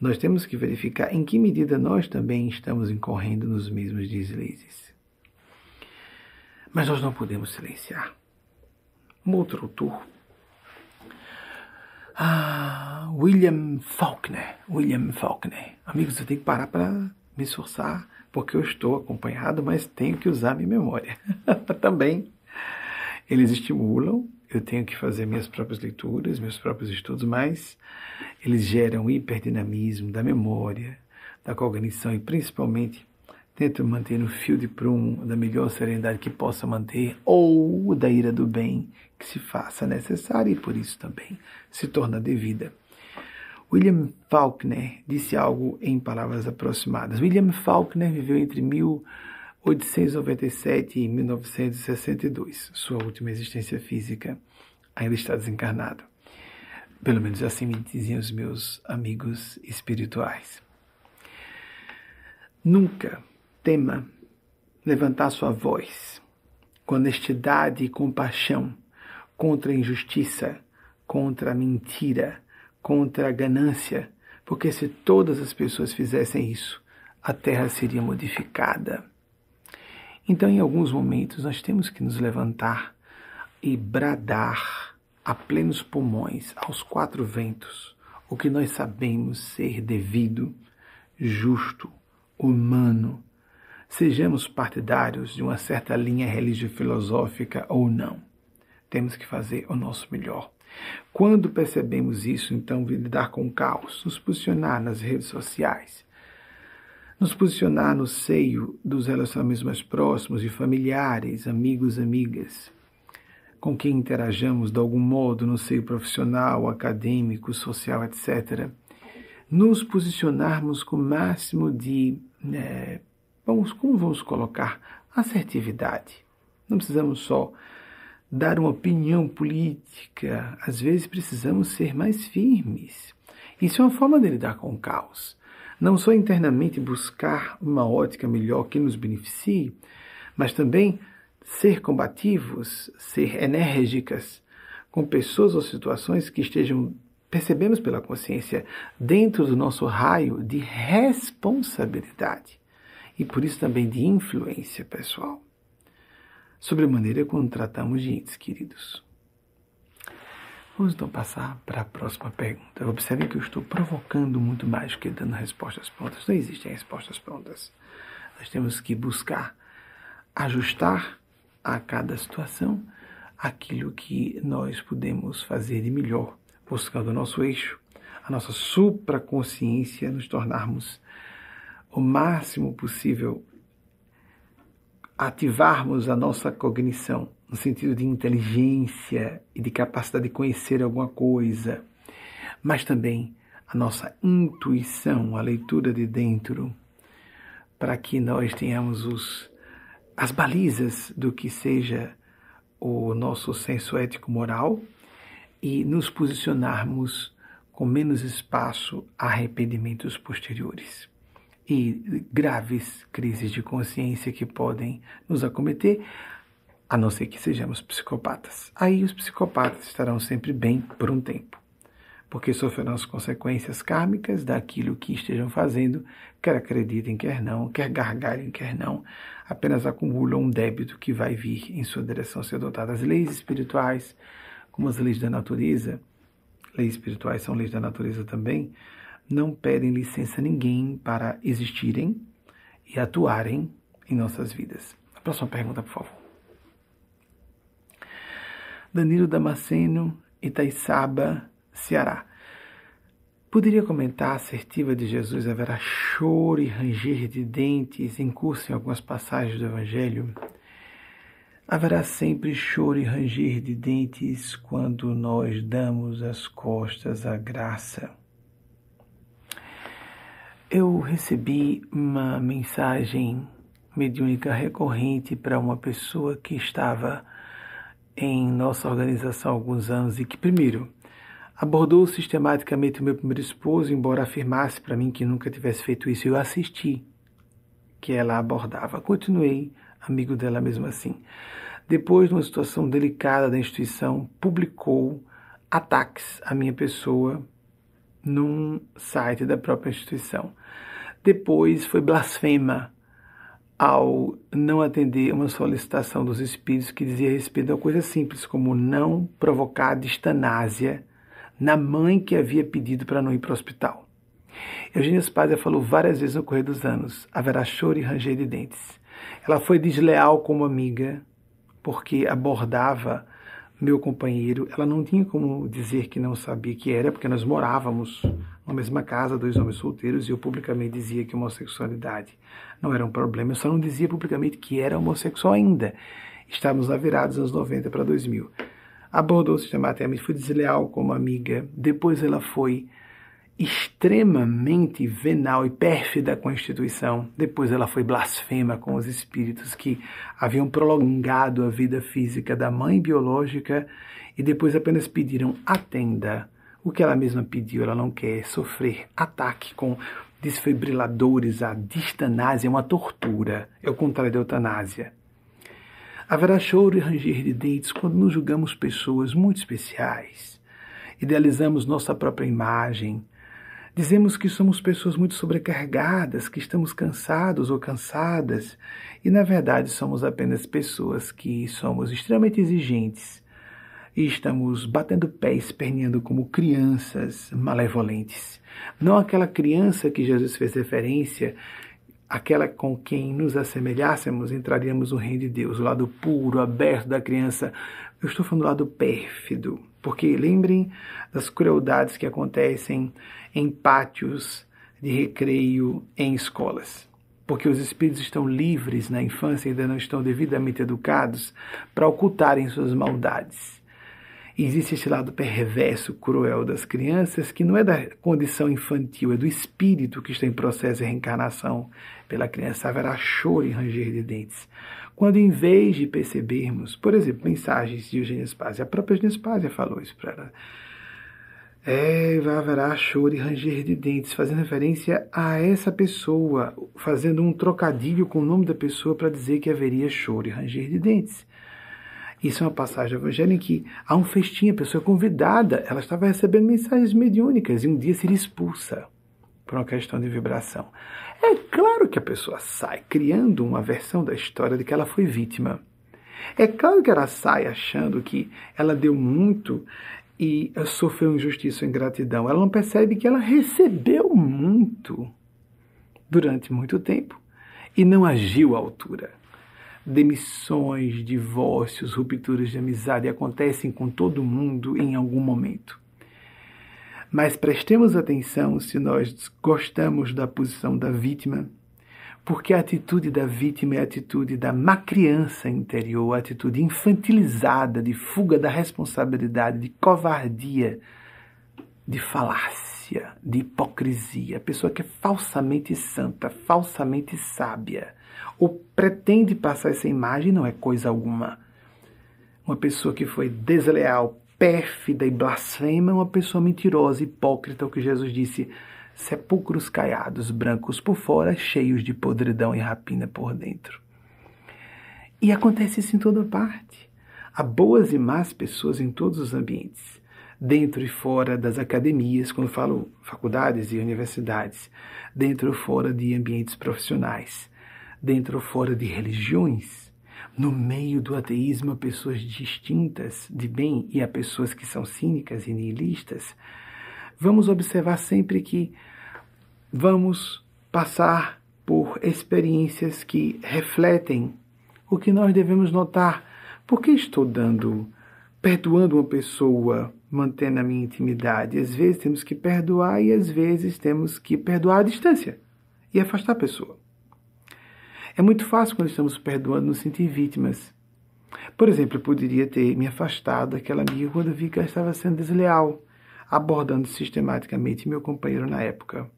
Nós temos que verificar em que medida nós também estamos incorrendo nos mesmos deslizes. Mas nós não podemos silenciar. Um outro autor. Ah, William Faulkner. William Faulkner. Amigos, eu tenho que parar para me esforçar, porque eu estou acompanhado, mas tenho que usar minha memória. *laughs* Também. Eles estimulam, eu tenho que fazer minhas próprias leituras, meus próprios estudos, mas eles geram hiperdinamismo da memória, da cognição e principalmente tento manter no fio de prumo da melhor serenidade que possa manter ou da ira do bem que se faça necessária e por isso também se torna devida. William Faulkner disse algo em palavras aproximadas. William Faulkner viveu entre 1897 e 1962. Sua última existência física ainda está desencarnado. Pelo menos assim me diziam os meus amigos espirituais. Nunca tema levantar sua voz com honestidade e compaixão contra a injustiça, contra a mentira, contra a ganância, porque se todas as pessoas fizessem isso, a terra seria modificada. Então, em alguns momentos, nós temos que nos levantar e bradar a plenos pulmões, aos quatro ventos, o que nós sabemos ser devido, justo, humano, Sejamos partidários de uma certa linha religio-filosófica ou não, temos que fazer o nosso melhor. Quando percebemos isso, então, lidar com o caos, nos posicionar nas redes sociais, nos posicionar no seio dos relacionamentos mais próximos e familiares, amigos, amigas, com quem interajamos de algum modo no seio profissional, acadêmico, social, etc. Nos posicionarmos com o máximo de né, Vamos, como vamos colocar assertividade? Não precisamos só dar uma opinião política, às vezes precisamos ser mais firmes. Isso é uma forma de lidar com o caos. Não só internamente buscar uma ótica melhor que nos beneficie, mas também ser combativos, ser enérgicas com pessoas ou situações que estejam, percebemos pela consciência, dentro do nosso raio de responsabilidade e por isso também de influência pessoal. Sobre a maneira como tratamos de entes queridos. Vamos então passar para a próxima pergunta. Observem que eu estou provocando muito mais que dando respostas prontas. Não existem respostas prontas. Nós temos que buscar ajustar a cada situação aquilo que nós podemos fazer de melhor, buscando o nosso eixo, a nossa supraconsciência, nos tornarmos o máximo possível ativarmos a nossa cognição, no sentido de inteligência e de capacidade de conhecer alguma coisa, mas também a nossa intuição, a leitura de dentro, para que nós tenhamos os, as balizas do que seja o nosso senso ético-moral e nos posicionarmos com menos espaço a arrependimentos posteriores e graves crises de consciência que podem nos acometer, a não ser que sejamos psicopatas. Aí os psicopatas estarão sempre bem por um tempo, porque sofrerão as consequências kármicas daquilo que estejam fazendo, quer acreditem, quer não, quer gargalhem, quer não, apenas acumulam um débito que vai vir em sua direção ser adotado. As leis espirituais, como as leis da natureza, leis espirituais são leis da natureza também, não pedem licença a ninguém para existirem e atuarem em nossas vidas. A próxima pergunta, por favor. Danilo Damasceno, Itaiçaba, Ceará. Poderia comentar a assertiva de Jesus haverá choro e ranger de dentes em curso em algumas passagens do Evangelho? Haverá sempre choro e ranger de dentes quando nós damos as costas à graça. Eu recebi uma mensagem mediúnica recorrente para uma pessoa que estava em nossa organização há alguns anos e que, primeiro, abordou sistematicamente o meu primeiro esposo, embora afirmasse para mim que nunca tivesse feito isso. Eu assisti que ela abordava. Continuei amigo dela mesmo assim. Depois, numa situação delicada da instituição, publicou ataques à minha pessoa num site da própria instituição. Depois foi blasfema ao não atender uma solicitação dos espíritos que dizia respeito a coisa simples como não provocar distanásia na mãe que havia pedido para não ir para o hospital. Eugênia Spazia falou várias vezes no correr dos anos: haverá choro e ranger de dentes. Ela foi desleal como amiga, porque abordava meu companheiro. Ela não tinha como dizer que não sabia que era, porque nós morávamos na mesma casa, dois homens solteiros, e eu publicamente dizia que homossexualidade não era um problema. Eu só não dizia publicamente que era homossexual ainda. Estávamos na virada dos anos 90 para 2000. Abordou sistematicamente, foi desleal como amiga. Depois ela foi extremamente venal e pérfida com a instituição. Depois ela foi blasfema com os espíritos que haviam prolongado a vida física da mãe biológica e depois apenas pediram atenda. O que ela mesma pediu, ela não quer sofrer ataque com desfibriladores, a distanásia é uma tortura, é o contrário da eutanásia. Haverá choro e ranger de dentes quando nos julgamos pessoas muito especiais. Idealizamos nossa própria imagem, Dizemos que somos pessoas muito sobrecarregadas, que estamos cansados ou cansadas, e na verdade somos apenas pessoas que somos extremamente exigentes e estamos batendo pés, esperneando como crianças malevolentes. Não aquela criança que Jesus fez referência, aquela com quem nos assemelhássemos, entraríamos no reino de Deus, o lado puro, aberto da criança. Eu estou falando do lado pérfido, porque lembrem das crueldades que acontecem em pátios de recreio em escolas. Porque os espíritos estão livres na infância ainda não estão devidamente educados para ocultarem suas maldades. Existe esse lado perverso, cruel das crianças, que não é da condição infantil, é do espírito que está em processo de reencarnação pela criança. Haverá choro e ranger de dentes. Quando, em vez de percebermos, por exemplo, mensagens de Eugênia Spazia, a própria Eugênia Spazia falou isso para ela, é, haverá choro e ranger de dentes, fazendo referência a essa pessoa, fazendo um trocadilho com o nome da pessoa para dizer que haveria choro e ranger de dentes. Isso é uma passagem evangélica em que há um festim, a pessoa é convidada, ela estava recebendo mensagens mediúnicas e um dia seria expulsa por uma questão de vibração. É claro que a pessoa sai criando uma versão da história de que ela foi vítima. É claro que ela sai achando que ela deu muito e sofreu injustiça ou ingratidão. Ela não percebe que ela recebeu muito durante muito tempo e não agiu à altura. Demissões, divórcios, rupturas de amizade acontecem com todo mundo em algum momento. Mas prestemos atenção se nós gostamos da posição da vítima porque a atitude da vítima é a atitude da má criança interior, a atitude infantilizada de fuga da responsabilidade, de covardia, de falácia, de hipocrisia. A pessoa que é falsamente santa, falsamente sábia, ou pretende passar essa imagem, não é coisa alguma. Uma pessoa que foi desleal, pérfida e blasfema é uma pessoa mentirosa, hipócrita, o que Jesus disse sepulcros caiados, brancos por fora, cheios de podridão e rapina por dentro. E acontece isso em toda parte. Há boas e más pessoas em todos os ambientes, dentro e fora das academias, quando falo faculdades e universidades, dentro e fora de ambientes profissionais, dentro ou fora de religiões. No meio do ateísmo, há pessoas distintas de bem e há pessoas que são cínicas e nihilistas vamos observar sempre que vamos passar por experiências que refletem o que nós devemos notar. Por que estou dando, perdoando uma pessoa, mantendo a minha intimidade? Às vezes temos que perdoar e às vezes temos que perdoar à distância e afastar a pessoa. É muito fácil quando estamos perdoando nos sentir vítimas. Por exemplo, eu poderia ter me afastado daquela amiga quando vi que ela estava sendo desleal abordando sistematicamente meu companheiro na época.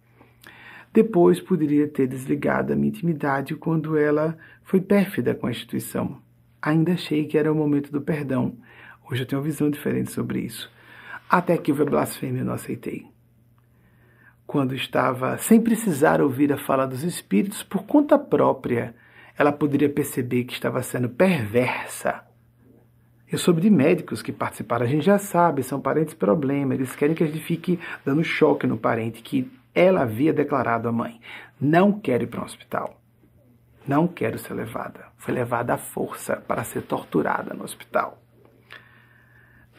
Depois poderia ter desligado a minha intimidade quando ela foi pérfida com a instituição. Ainda achei que era o momento do perdão. Hoje eu tenho uma visão diferente sobre isso. Até que houve a blasfêmia, eu não aceitei. Quando estava sem precisar ouvir a fala dos espíritos por conta própria, ela poderia perceber que estava sendo perversa eu soube de médicos que participaram, a gente já sabe, são parentes problema, eles querem que a gente fique dando choque no parente, que ela havia declarado à mãe: não quero ir para um hospital, não quero ser levada. Foi levada à força para ser torturada no hospital.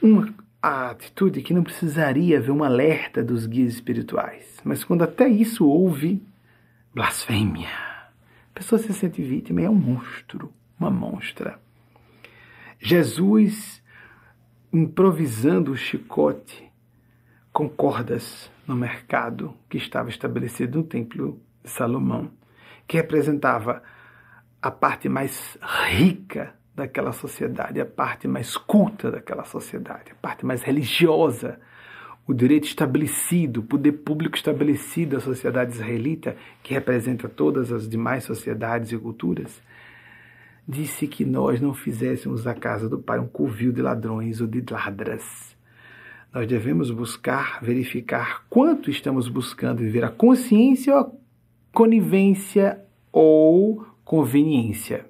Uma atitude que não precisaria haver um alerta dos guias espirituais. Mas quando até isso houve, blasfêmia. A pessoa se sente vítima e é um monstro, uma monstra. Jesus improvisando o chicote com cordas no mercado que estava estabelecido no templo de Salomão, que representava a parte mais rica daquela sociedade, a parte mais culta daquela sociedade, a parte mais religiosa, o direito estabelecido, o poder público estabelecido da sociedade israelita, que representa todas as demais sociedades e culturas, disse que nós não fizéssemos da casa do Pai um covil de ladrões ou de ladras. Nós devemos buscar, verificar quanto estamos buscando viver a consciência a conivência ou conveniência.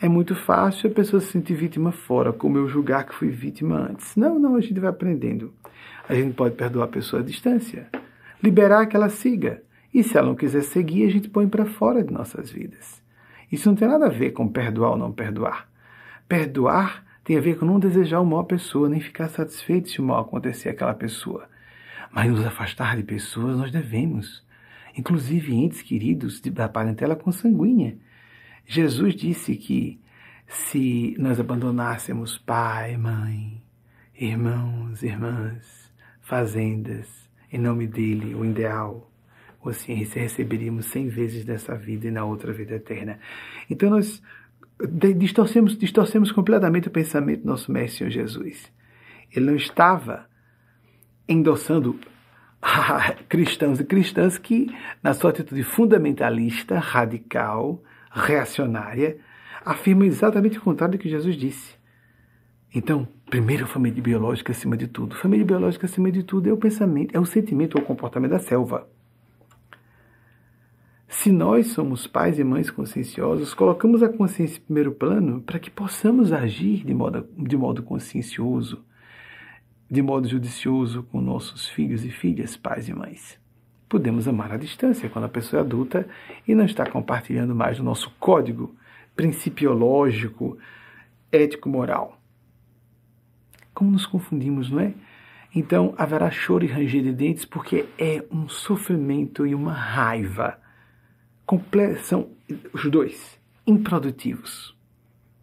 É muito fácil a pessoa se sentir vítima fora, como eu julgar que fui vítima antes. Não, não, a gente vai aprendendo. A gente pode perdoar a pessoa à distância, liberar que ela siga. E se ela não quiser seguir, a gente põe para fora de nossas vidas. Isso não tem nada a ver com perdoar ou não perdoar. Perdoar tem a ver com não desejar o mal à pessoa, nem ficar satisfeito se o mal acontecer àquela pessoa. Mas nos afastar de pessoas nós devemos, inclusive entes queridos da parentela consanguínea. Jesus disse que se nós abandonássemos pai, mãe, irmãos, irmãs, fazendas, em nome dele, o ideal, ou assim, receberíamos cem vezes dessa vida e na outra vida eterna. Então nós distorcemos, distorcemos completamente o pensamento do nosso Mestre Senhor Jesus. Ele não estava endossando *laughs* cristãos e cristãs que, na sua atitude fundamentalista, radical, reacionária, afirma exatamente o contrário do que Jesus disse. Então, primeiro, família biológica acima de tudo. Família biológica acima de tudo é o pensamento, é o sentimento ou o comportamento da selva. Se nós somos pais e mães conscienciosos, colocamos a consciência em primeiro plano para que possamos agir de modo, de modo consciencioso, de modo judicioso com nossos filhos e filhas, pais e mães podemos amar à distância, quando a pessoa é adulta e não está compartilhando mais o nosso código principiológico, ético-moral. Como nos confundimos, não é? Então haverá choro e ranger de dentes porque é um sofrimento e uma raiva. São os dois improdutivos.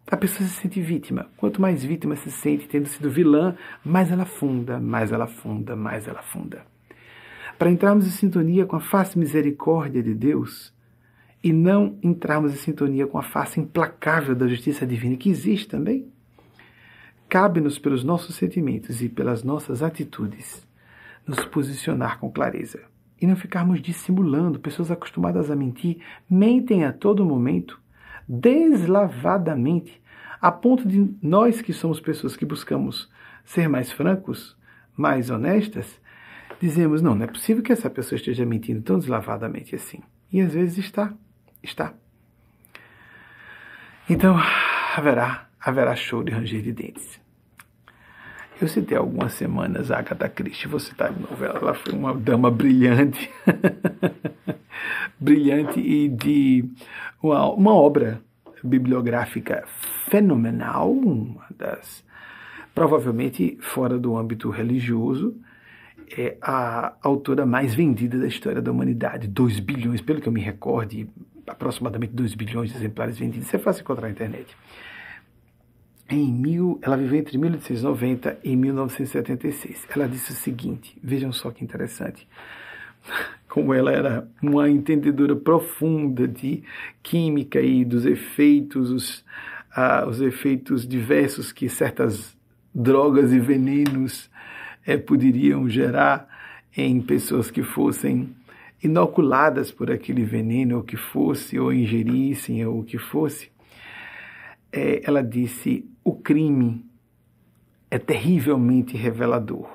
A pessoa se sente vítima. Quanto mais vítima se sente tendo sido vilã, mais ela funda, mais ela funda, mais ela funda para entrarmos em sintonia com a face misericórdia de Deus e não entrarmos em sintonia com a face implacável da justiça divina que existe também. Cabe-nos pelos nossos sentimentos e pelas nossas atitudes nos posicionar com clareza e não ficarmos dissimulando. Pessoas acostumadas a mentir mentem a todo momento, deslavadamente, a ponto de nós que somos pessoas que buscamos ser mais francos, mais honestas, dizemos: não, não é possível que essa pessoa esteja mentindo tão deslavadamente assim. E às vezes está, está. Então, haverá, haverá show de ranger de dentes. Eu citei algumas semanas a Agatha Christie, vou citar de novo. Ela foi uma dama brilhante, *laughs* brilhante e de uma, uma obra bibliográfica fenomenal, uma das provavelmente fora do âmbito religioso, é a autora mais vendida da história da humanidade. 2 bilhões, pelo que eu me recorde, aproximadamente 2 bilhões de exemplares vendidos. Isso é fácil encontrar na internet. Em mil, ela viveu entre 1890 e 1976. Ela disse o seguinte: vejam só que interessante. *laughs* Como ela era uma entendedora profunda de química e dos efeitos, os, ah, os efeitos diversos que certas drogas e venenos é, poderiam gerar em pessoas que fossem inoculadas por aquele veneno, ou que fosse, ou ingerissem, ou o que fosse. É, ela disse: o crime é terrivelmente revelador.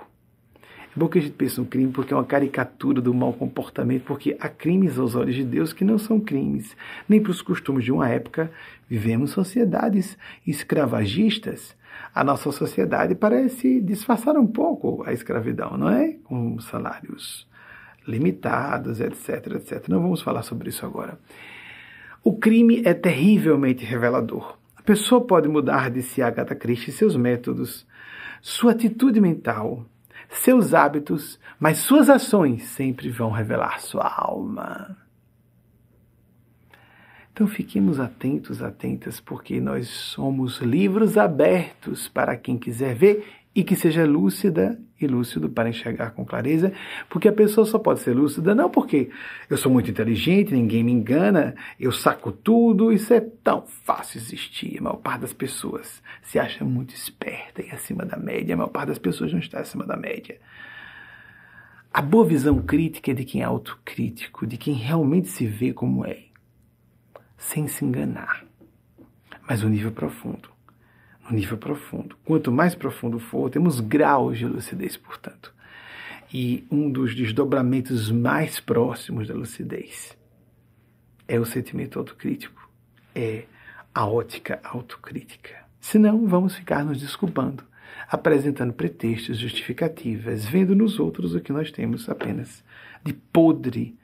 É bom que a gente pense no crime porque é uma caricatura do mau comportamento, porque há crimes aos olhos de Deus que não são crimes, nem para os costumes de uma época. Vivemos sociedades escravagistas a nossa sociedade parece disfarçar um pouco a escravidão, não é? Com salários limitados, etc, etc. Não vamos falar sobre isso agora. O crime é terrivelmente revelador. A pessoa pode mudar, disse Agatha Christie, seus métodos sua atitude mental, seus hábitos, mas suas ações sempre vão revelar sua alma. Então fiquemos atentos, atentas, porque nós somos livros abertos para quem quiser ver e que seja lúcida e lúcido para enxergar com clareza, porque a pessoa só pode ser lúcida não porque eu sou muito inteligente, ninguém me engana, eu saco tudo, isso é tão fácil existir. A maior parte das pessoas se acha muito esperta e acima da média, a maior parte das pessoas não está acima da média. A boa visão crítica é de quem é autocrítico, de quem realmente se vê como é, sem se enganar, mas um nível profundo um nível profundo. Quanto mais profundo for, temos graus de lucidez, portanto. E um dos desdobramentos mais próximos da lucidez é o sentimento autocrítico, é a ótica autocrítica. Senão, vamos ficar nos desculpando, apresentando pretextos, justificativas, vendo nos outros o que nós temos apenas de podre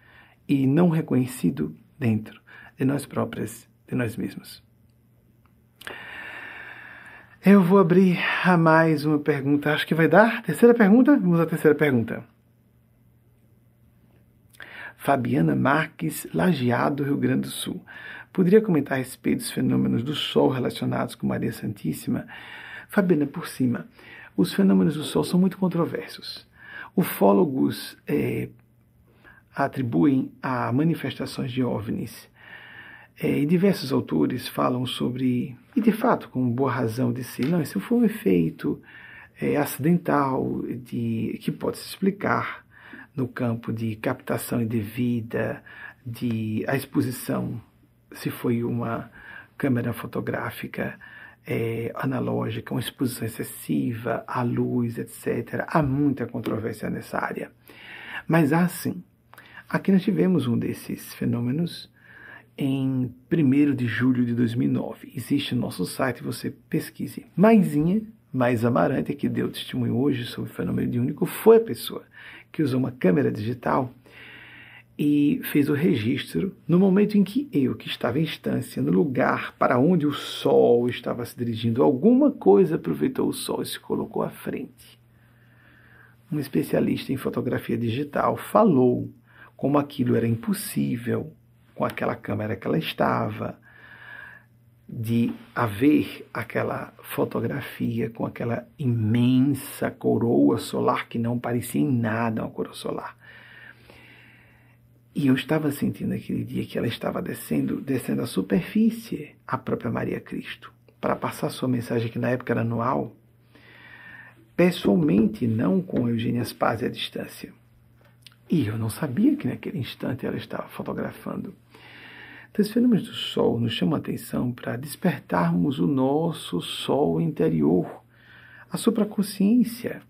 e não reconhecido dentro de nós próprias, de nós mesmos. Eu vou abrir a mais uma pergunta. Acho que vai dar. Terceira pergunta? Vamos à terceira pergunta. Fabiana Marques, Lajeado, Rio Grande do Sul. Poderia comentar a respeito dos fenômenos do Sol relacionados com Maria Santíssima? Fabiana, por cima, os fenômenos do Sol são muito controversos. Ufólogos é, atribuem a manifestações de OVNIs é, e diversos autores falam sobre, e de fato com boa razão de não, isso foi um efeito é, acidental de, que pode se explicar no campo de captação indevida, de a exposição, se foi uma câmera fotográfica é, analógica, uma exposição excessiva à luz, etc. Há muita controvérsia nessa área. Mas há sim. Aqui nós tivemos um desses fenômenos em 1 de julho de 2009. Existe no nosso site, você pesquise. Maisinha, mais Amarante, que deu testemunho hoje sobre o fenômeno de único, foi a pessoa que usou uma câmera digital e fez o registro no momento em que eu, que estava em instância, no lugar para onde o sol estava se dirigindo, alguma coisa aproveitou o sol e se colocou à frente. Um especialista em fotografia digital falou como aquilo era impossível, com aquela câmera que ela estava, de haver aquela fotografia com aquela imensa coroa solar que não parecia em nada uma coroa solar. E eu estava sentindo aquele dia que ela estava descendo, descendo a superfície, a própria Maria Cristo, para passar sua mensagem que na época era anual, pessoalmente, não com Eugênia Spaz à distância. E eu não sabia que naquele instante ela estava fotografando. Os fenômenos do Sol nos chamam a atenção para despertarmos o nosso Sol interior, a supraconsciência.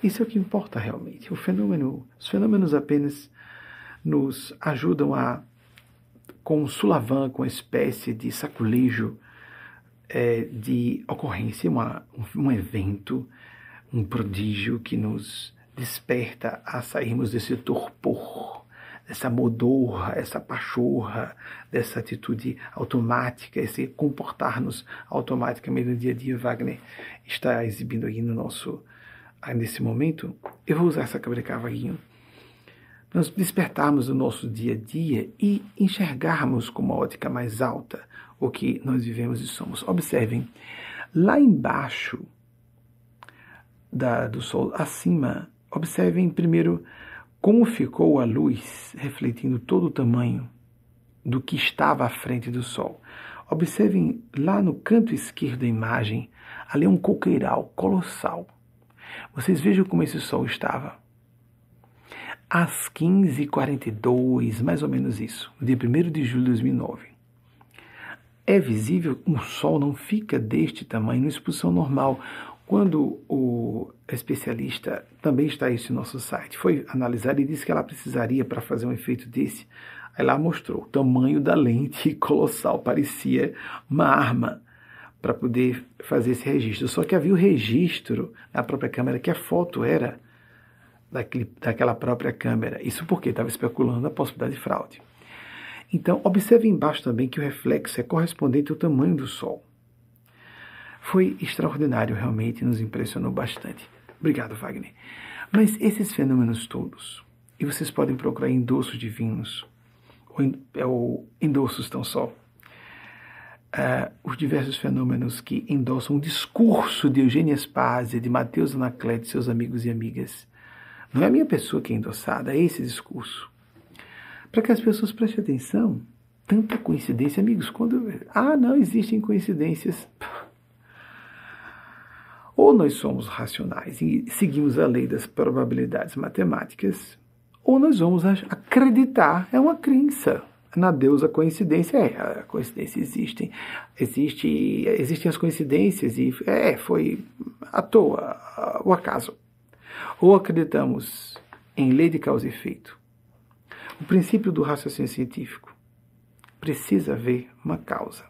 Isso é o que importa realmente. O fenômeno, os fenômenos apenas nos ajudam a, com um sulavanco, uma espécie de saculejo é, de ocorrência, uma, um, um evento, um prodígio que nos desperta a sairmos desse torpor dessa modorra, essa pachorra, dessa atitude automática, esse comportar-nos automaticamente no dia a dia, Wagner está exibindo aqui no nosso, nesse momento. Eu vou usar essa câmera cavaguinho. Nós despertarmos o nosso dia a dia e enxergarmos com uma ótica mais alta o que nós vivemos e somos. Observem, lá embaixo da, do Sol, acima, observem primeiro como ficou a luz refletindo todo o tamanho do que estava à frente do Sol? Observem lá no canto esquerdo da imagem, ali é um coqueiral colossal. Vocês vejam como esse Sol estava. Às 15h42, mais ou menos isso, no dia 1 de julho de 2009. É visível, o Sol não fica deste tamanho em exposição normal. Quando o especialista, também está no nosso site, foi analisar e disse que ela precisaria, para fazer um efeito desse, aí lá mostrou o tamanho da lente *laughs* colossal, parecia uma arma para poder fazer esse registro. Só que havia o registro na própria câmera que a foto era daquele, daquela própria câmera. Isso porque estava especulando a possibilidade de fraude. Então, observe embaixo também que o reflexo é correspondente ao tamanho do Sol. Foi extraordinário, realmente nos impressionou bastante. Obrigado, Wagner. Mas esses fenômenos todos, e vocês podem procurar endossos divinos, ou endossos tão só, uh, os diversos fenômenos que endossam o discurso de Eugênia Spazia, de Mateus Anacleto seus amigos e amigas. Não é a minha pessoa que é endossada, é esse discurso. Para que as pessoas prestem atenção, tanta coincidência, amigos, quando. Ah, não existem coincidências. *laughs* Ou nós somos racionais e seguimos a lei das probabilidades matemáticas, ou nós vamos acreditar, é uma crença na deusa coincidência. É, a coincidência existe, existe, existem as coincidências e é, foi à toa, o acaso. Ou acreditamos em lei de causa e efeito. O princípio do raciocínio científico precisa haver uma causa.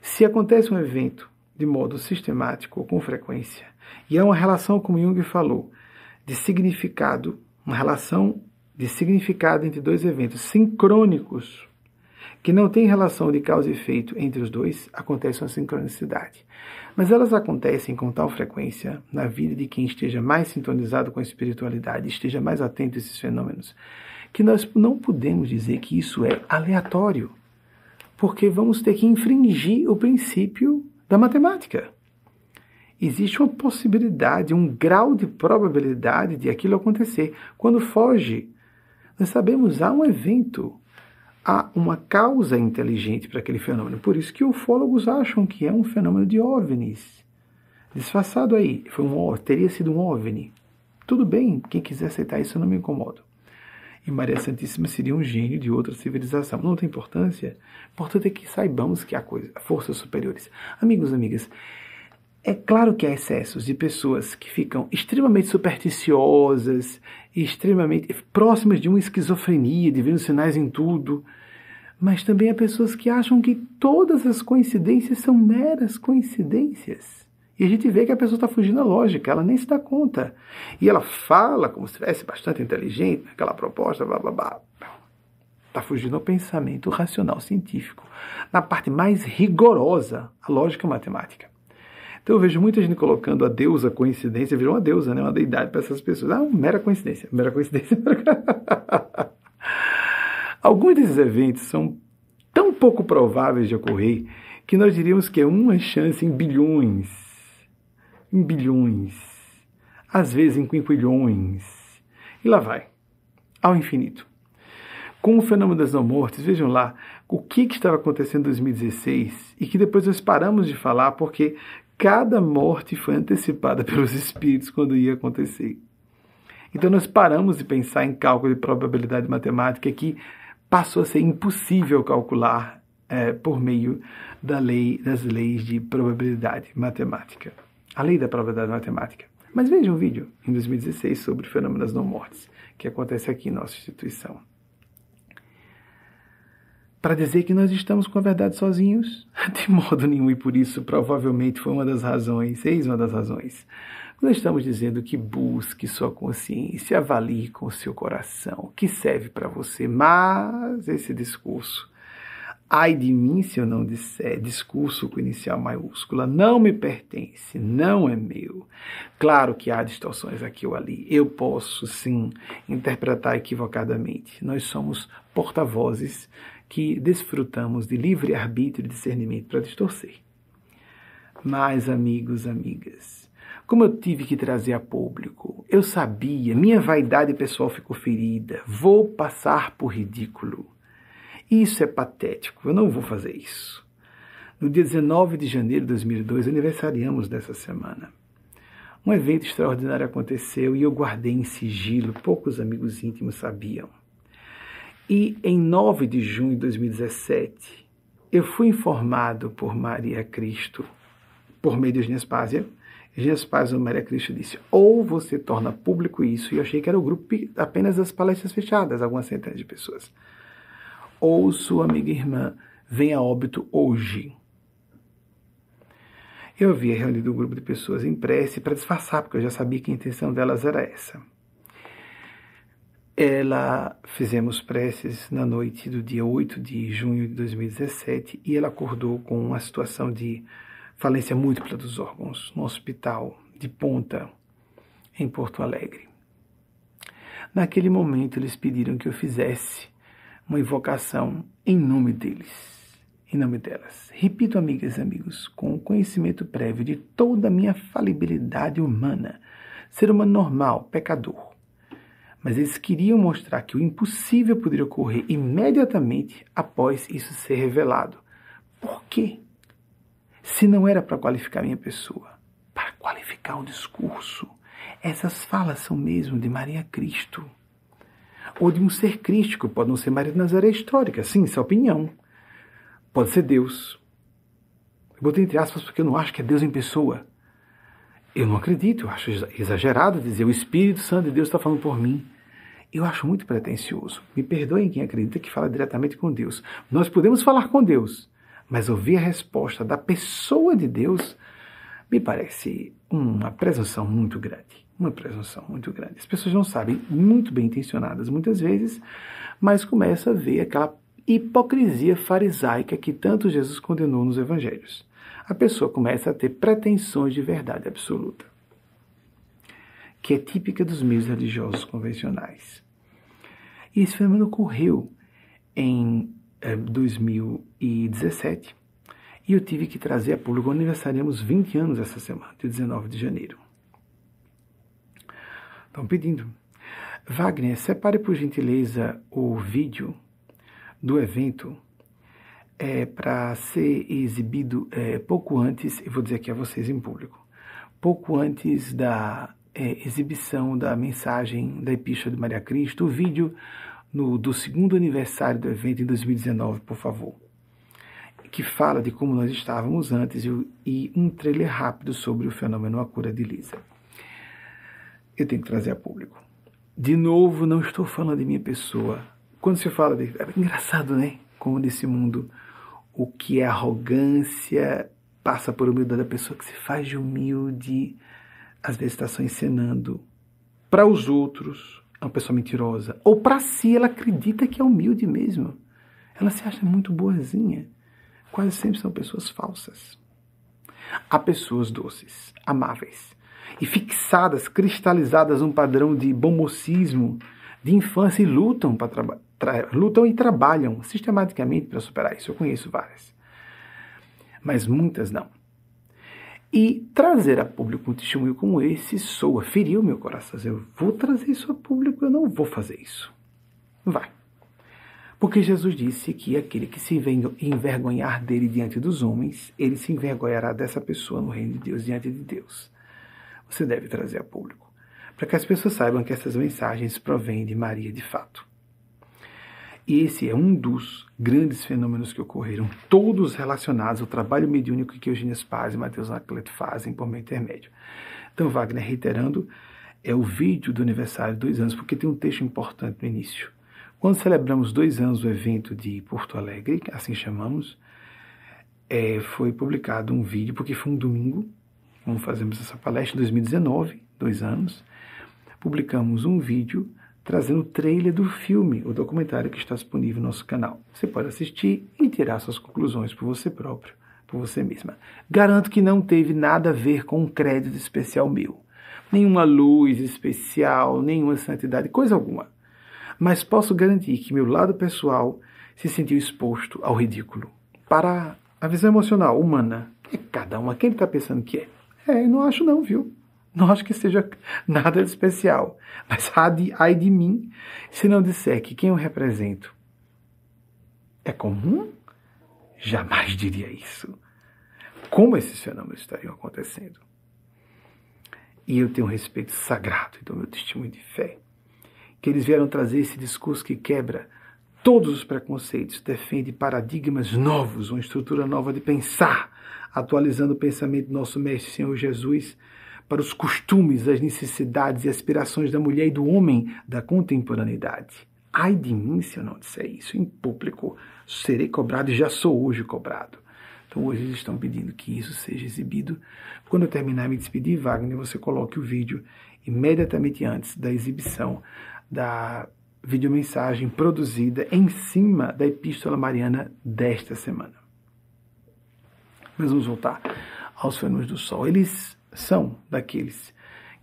Se acontece um evento de modo sistemático ou com frequência, e há uma relação, como Jung falou, de significado, uma relação de significado entre dois eventos sincrônicos, que não tem relação de causa e efeito entre os dois, acontece uma sincronicidade. Mas elas acontecem com tal frequência na vida de quem esteja mais sintonizado com a espiritualidade, esteja mais atento a esses fenômenos, que nós não podemos dizer que isso é aleatório, porque vamos ter que infringir o princípio da matemática. Existe uma possibilidade, um grau de probabilidade de aquilo acontecer. Quando foge nós sabemos há um evento, há uma causa inteligente para aquele fenômeno. Por isso que ufólogos acham que é um fenômeno de OVNIs. Disfarçado aí, foi um, teria sido um OVNI. Tudo bem, quem quiser aceitar isso eu não me incomodo. E Maria Santíssima seria um gênio de outra civilização. Não tem importância. Importante é que saibamos que há coisa, forças superiores. Amigos, amigas, é claro que há excessos de pessoas que ficam extremamente supersticiosas, extremamente próximas de uma esquizofrenia, de sinais em tudo. Mas também há pessoas que acham que todas as coincidências são meras coincidências. E a gente vê que a pessoa está fugindo da lógica, ela nem se dá conta. E ela fala como se estivesse bastante inteligente, aquela proposta, blá blá blá. Está fugindo ao pensamento racional científico, na parte mais rigorosa, a lógica matemática. Então eu vejo muita gente colocando a deusa coincidência, virou uma deusa, né? uma deidade para essas pessoas. Ah, mera coincidência, mera coincidência. *laughs* Alguns desses eventos são tão pouco prováveis de ocorrer que nós diríamos que é uma chance em bilhões, em bilhões, às vezes em quinquilhões. E lá vai, ao infinito. Com o fenômeno das não mortes, vejam lá o que, que estava acontecendo em 2016 e que depois nós paramos de falar porque cada morte foi antecipada *laughs* pelos espíritos quando ia acontecer. Então nós paramos de pensar em cálculo de probabilidade matemática que passou a ser impossível calcular é, por meio da lei das leis de probabilidade matemática. A lei da probabilidade matemática. Mas veja um vídeo em 2016 sobre fenômenos não mortes que acontece aqui em nossa instituição para dizer que nós estamos com a verdade sozinhos? *laughs* De modo nenhum, e por isso provavelmente foi uma das razões, eis uma das razões. Nós estamos dizendo que busque sua consciência, avalie com seu coração, que serve para você, mas esse discurso, ai de mim se eu não disser, discurso com inicial maiúscula, não me pertence, não é meu. Claro que há distorções aqui ou ali, eu posso sim interpretar equivocadamente. Nós somos porta-vozes que desfrutamos de livre arbítrio e discernimento para distorcer. Mas, amigos, amigas, como eu tive que trazer a público, eu sabia, minha vaidade pessoal ficou ferida, vou passar por ridículo. Isso é patético, eu não vou fazer isso. No dia 19 de janeiro de 2002, aniversariamos dessa semana. Um evento extraordinário aconteceu e eu guardei em sigilo, poucos amigos íntimos sabiam. E em 9 de junho de 2017, eu fui informado por Maria Cristo, por meio de Genespásia. Genespásia Maria Cristo disse: ou você torna público isso, e eu achei que era o grupo apenas das palestras fechadas, algumas centenas de pessoas. Ou sua amiga irmã vem a óbito hoje. Eu havia reunido um grupo de pessoas em prece para disfarçar, porque eu já sabia que a intenção delas era essa. Ela fizemos preces na noite do dia 8 de junho de 2017 e ela acordou com uma situação de falência múltipla dos órgãos no hospital de Ponta, em Porto Alegre. Naquele momento, eles pediram que eu fizesse uma invocação em nome deles em nome delas. Repito, amigas e amigos, com o conhecimento prévio de toda a minha falibilidade humana, ser humano normal, pecador. Mas eles queriam mostrar que o impossível poderia ocorrer imediatamente após isso ser revelado. Por quê? Se não era para qualificar minha pessoa, para qualificar o discurso. Essas falas são mesmo de Maria Cristo. Ou de um ser crístico, pode não ser Maria de Nazaré histórica, sim, isso é opinião. Pode ser Deus. Eu botei entre aspas porque eu não acho que é Deus em pessoa. Eu não acredito, eu acho exagerado dizer o Espírito Santo de Deus está falando por mim. Eu acho muito pretensioso. Me perdoem quem acredita que fala diretamente com Deus. Nós podemos falar com Deus, mas ouvir a resposta da pessoa de Deus me parece uma presunção muito grande. Uma presunção muito grande. As pessoas não sabem, muito bem intencionadas muitas vezes, mas começam a ver aquela hipocrisia farisaica que tanto Jesus condenou nos evangelhos. A pessoa começa a ter pretensões de verdade absoluta, que é típica dos meios religiosos convencionais. E esse fenômeno ocorreu em eh, 2017 e eu tive que trazer a público. Aniversariamos 20 anos essa semana, de 19 de janeiro. Estão pedindo. Wagner, separe por gentileza o vídeo do evento é, para ser exibido é, pouco antes, eu vou dizer aqui a vocês em público, pouco antes da é, exibição da mensagem da Epístola de Maria Cristo, o vídeo no, do segundo aniversário do evento em 2019, por favor, que fala de como nós estávamos antes e, e um trailer rápido sobre o fenômeno A Cura de Lisa. Eu tenho que trazer a público. De novo, não estou falando de minha pessoa, quando se fala de. É engraçado, né? Como nesse mundo o que é arrogância passa por humildade da pessoa que se faz de humilde, às vezes está só encenando para os outros, é uma pessoa mentirosa. Ou para si, ela acredita que é humilde mesmo. Ela se acha muito boazinha. Quase sempre são pessoas falsas. Há pessoas doces, amáveis e fixadas, cristalizadas num padrão de bom mocismo de infância e lutam para lutam e trabalham sistematicamente para superar isso. Eu conheço várias. Mas muitas não. E trazer a público um testemunho como esse soa, feriu meu coração. Eu vou trazer isso a público, eu não vou fazer isso. Vai. Porque Jesus disse que aquele que se envergonhar dele diante dos homens, ele se envergonhará dessa pessoa no reino de Deus, diante de Deus. Você deve trazer a público. Para que as pessoas saibam que essas mensagens provêm de Maria de fato. E esse é um dos grandes fenômenos que ocorreram, todos relacionados ao trabalho mediúnico que Eugênio Spaz e Mateus Anacleto fazem por meio intermédio. Então, Wagner, reiterando, é o vídeo do aniversário dois anos, porque tem um texto importante no início. Quando celebramos dois anos do evento de Porto Alegre, assim chamamos, é, foi publicado um vídeo, porque foi um domingo, como fazemos essa palestra em 2019, dois anos, publicamos um vídeo trazendo o trailer do filme, o documentário que está disponível no nosso canal. Você pode assistir e tirar suas conclusões por você próprio, por você mesma. Garanto que não teve nada a ver com um crédito especial meu. Nenhuma luz especial, nenhuma santidade, coisa alguma. Mas posso garantir que meu lado pessoal se sentiu exposto ao ridículo. Para a visão emocional humana, é cada um, quem está pensando que é? É, eu não acho não, viu? Não acho que seja nada de especial. Mas ai de mim se não disser que quem eu represento é comum? Jamais diria isso. Como esses fenômenos estariam acontecendo? E eu tenho um respeito sagrado e dou meu testemunho de fé. Que eles vieram trazer esse discurso que quebra todos os preconceitos, defende paradigmas novos, uma estrutura nova de pensar, atualizando o pensamento do nosso Mestre Senhor Jesus para os costumes, as necessidades e aspirações da mulher e do homem da contemporaneidade. Ai de mim se eu não disser isso em público, serei cobrado e já sou hoje cobrado. Então hoje eles estão pedindo que isso seja exibido. Quando eu terminar me despedir, Wagner, você coloque o vídeo imediatamente antes da exibição da videomensagem produzida em cima da Epístola Mariana desta semana. Mas vamos voltar aos fenômenos do Sol. Eles são daqueles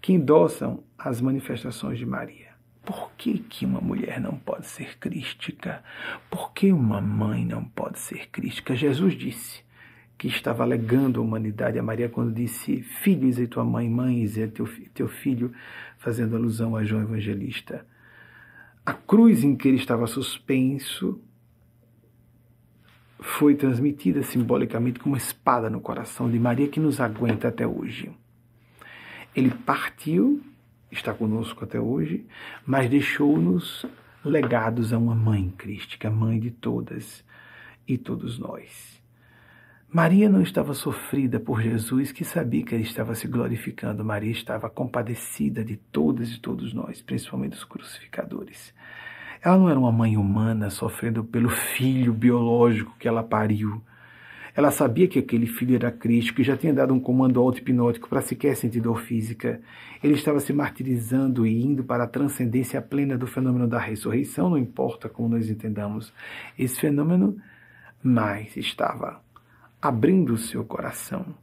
que endossam as manifestações de Maria. Por que, que uma mulher não pode ser crística? Por que uma mãe não pode ser crística? Jesus disse que estava alegando a humanidade a Maria quando disse: Filho, e tua mãe, mãe, e teu, teu filho, fazendo alusão a João Evangelista. A cruz em que ele estava suspenso foi transmitida simbolicamente como uma espada no coração de Maria que nos aguenta até hoje. Ele partiu, está conosco até hoje, mas deixou-nos legados a uma mãe crística, mãe de todas e todos nós. Maria não estava sofrida por Jesus, que sabia que ele estava se glorificando. Maria estava compadecida de todas e todos nós, principalmente dos crucificadores. Ela não era uma mãe humana sofrendo pelo filho biológico que ela pariu. Ela sabia que aquele filho era Cristo, que já tinha dado um comando auto-hipnótico para sequer sentir dor física. Ele estava se martirizando e indo para a transcendência plena do fenômeno da ressurreição, não importa como nós entendamos esse fenômeno, mas estava abrindo o seu coração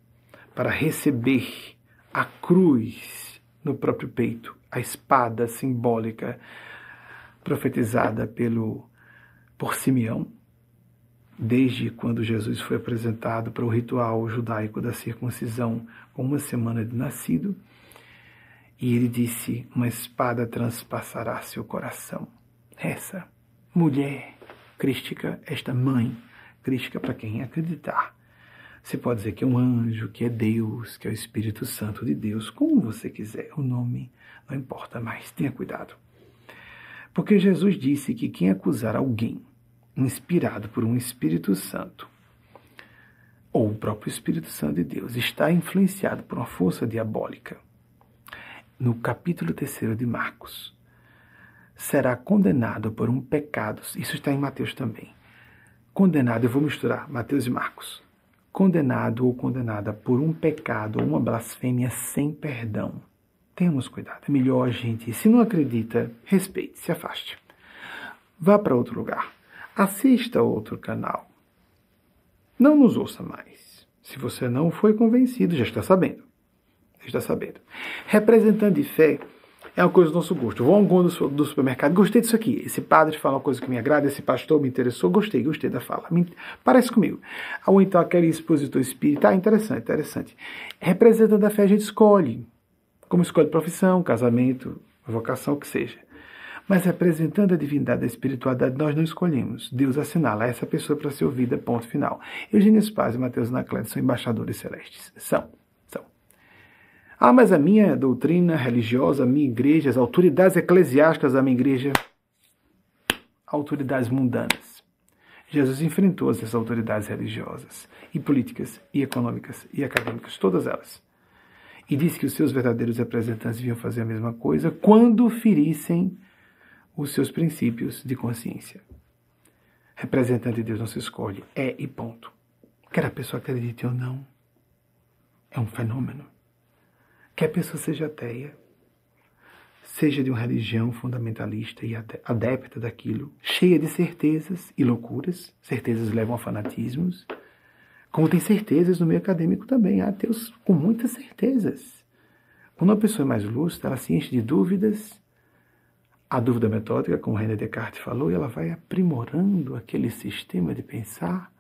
para receber a cruz no próprio peito, a espada simbólica profetizada pelo por Simeão, desde quando Jesus foi apresentado para o ritual judaico da circuncisão com uma semana de nascido, e ele disse: Uma espada transpassará seu coração. Essa mulher crística, esta mãe crística para quem acreditar, você pode dizer que é um anjo, que é Deus, que é o Espírito Santo de Deus, como você quiser. O nome não importa mais. Tenha cuidado. Porque Jesus disse que quem acusar alguém inspirado por um Espírito Santo, ou o próprio Espírito Santo de Deus, está influenciado por uma força diabólica, no capítulo 3 de Marcos, será condenado por um pecado. Isso está em Mateus também. Condenado, eu vou misturar Mateus e Marcos condenado ou condenada por um pecado ou uma blasfêmia sem perdão. Tenhamos cuidado. É melhor gente, se não acredita, respeite, se afaste. Vá para outro lugar. Assista outro canal. Não nos ouça mais. Se você não foi convencido, já está sabendo. Já está sabendo. Representante de fé é uma coisa do nosso gosto. Vou a algum do, do supermercado, gostei disso aqui. Esse padre fala uma coisa que me agrada, esse pastor me interessou, gostei, gostei da fala. Me, parece comigo. Ou então aquele expositor espírita, ah, interessante, interessante. Representante da fé a gente escolhe. Como escolhe profissão, casamento, vocação, o que seja. Mas representando a divindade da espiritualidade, nós não escolhemos. Deus assinala essa pessoa para ser ouvida, ponto final. Eugênio Spaz e Mateus Anacleto são embaixadores celestes. São. Ah, mas a minha doutrina religiosa, a minha igreja, as autoridades eclesiásticas da minha igreja, autoridades mundanas. Jesus enfrentou essas autoridades religiosas, e políticas, e econômicas, e acadêmicas, todas elas. E disse que os seus verdadeiros representantes deviam fazer a mesma coisa quando ferissem os seus princípios de consciência. Representante de Deus não se escolhe, é e ponto. Quer a pessoa acredite ou não, é um fenômeno que a pessoa seja ateia, seja de uma religião fundamentalista e adepta daquilo, cheia de certezas e loucuras, certezas levam a fanatismos, como tem certezas no meio acadêmico também, há ateus com muitas certezas. Quando uma pessoa é mais lúcida, ela se enche de dúvidas, a dúvida metódica, como René Descartes falou, e ela vai aprimorando aquele sistema de pensar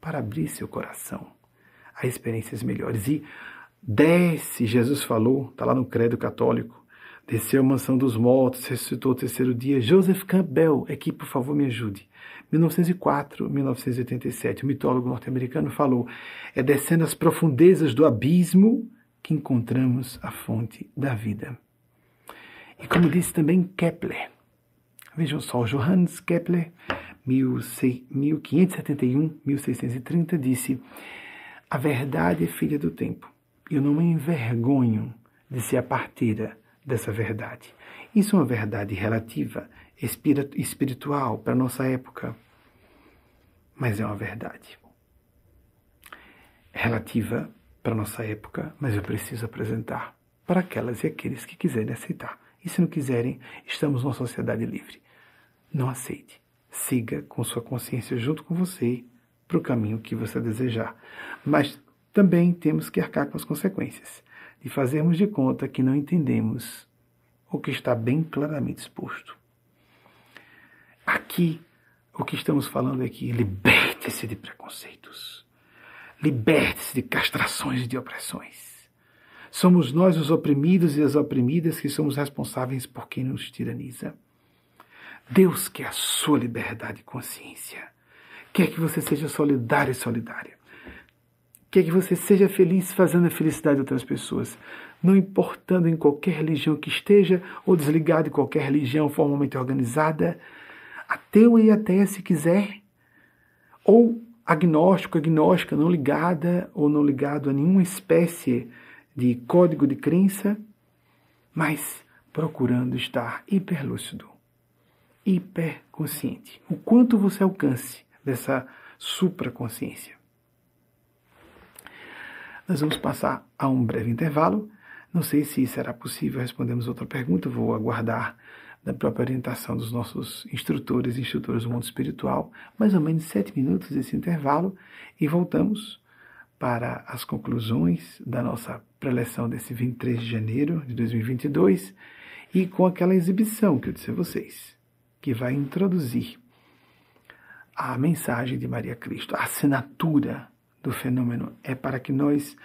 para abrir seu coração a experiências melhores. E Desce, Jesus falou, está lá no credo católico. Desceu a mansão dos mortos, ressuscitou o terceiro dia. Joseph Campbell, aqui por favor me ajude. 1904, 1987, o mitólogo norte-americano falou: é descendo as profundezas do abismo que encontramos a fonte da vida. E como disse também Kepler, vejam só, Johannes Kepler, 1571, 1630, disse: a verdade é filha do tempo eu não me envergonho de ser a parteira dessa verdade. Isso é uma verdade relativa, espiritual para nossa época, mas é uma verdade. Relativa para nossa época, mas eu preciso apresentar para aquelas e aqueles que quiserem aceitar. E se não quiserem, estamos numa sociedade livre. Não aceite. Siga com sua consciência junto com você para o caminho que você desejar. Mas também temos que arcar com as consequências de fazermos de conta que não entendemos o que está bem claramente exposto. Aqui, o que estamos falando é que liberte-se de preconceitos, liberte-se de castrações e de opressões. Somos nós, os oprimidos e as oprimidas, que somos responsáveis por quem nos tiraniza. Deus quer a sua liberdade de consciência. Quer que você seja solidário e solidária. Quer que você seja feliz fazendo a felicidade de outras pessoas, não importando em qualquer religião que esteja ou desligado de qualquer religião formalmente organizada, ateu e ateia se quiser, ou agnóstico, agnóstica, não ligada ou não ligado a nenhuma espécie de código de crença, mas procurando estar hiperlúcido, hiperconsciente. O quanto você alcance dessa supraconsciência. Nós vamos passar a um breve intervalo. Não sei se será possível respondermos outra pergunta, vou aguardar da própria orientação dos nossos instrutores e instrutoras do mundo espiritual, mais ou menos sete minutos desse intervalo, e voltamos para as conclusões da nossa preleção desse 23 de janeiro de 2022 e com aquela exibição que eu disse a vocês, que vai introduzir a mensagem de Maria Cristo, a assinatura do fenômeno é para que nós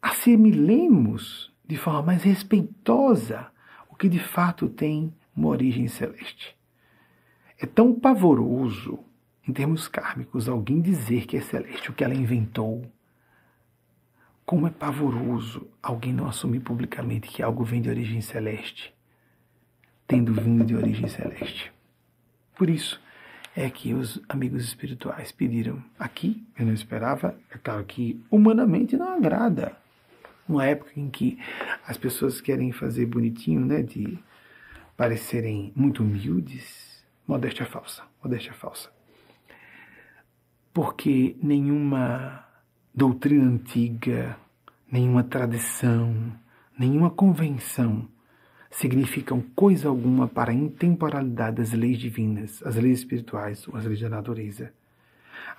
assimilemos de forma mais respeitosa o que de fato tem uma origem celeste. É tão pavoroso, em termos kármicos, alguém dizer que é celeste o que ela inventou. Como é pavoroso alguém não assumir publicamente que algo vem de origem celeste, tendo vindo de origem celeste. Por isso, é que os amigos espirituais pediram aqui, eu não esperava, é claro que humanamente não agrada. Uma época em que as pessoas querem fazer bonitinho, né, de parecerem muito humildes, modéstia falsa, modéstia falsa. Porque nenhuma doutrina antiga, nenhuma tradição, nenhuma convenção significam coisa alguma para a intemporalidade das leis divinas, as leis espirituais ou as leis da natureza.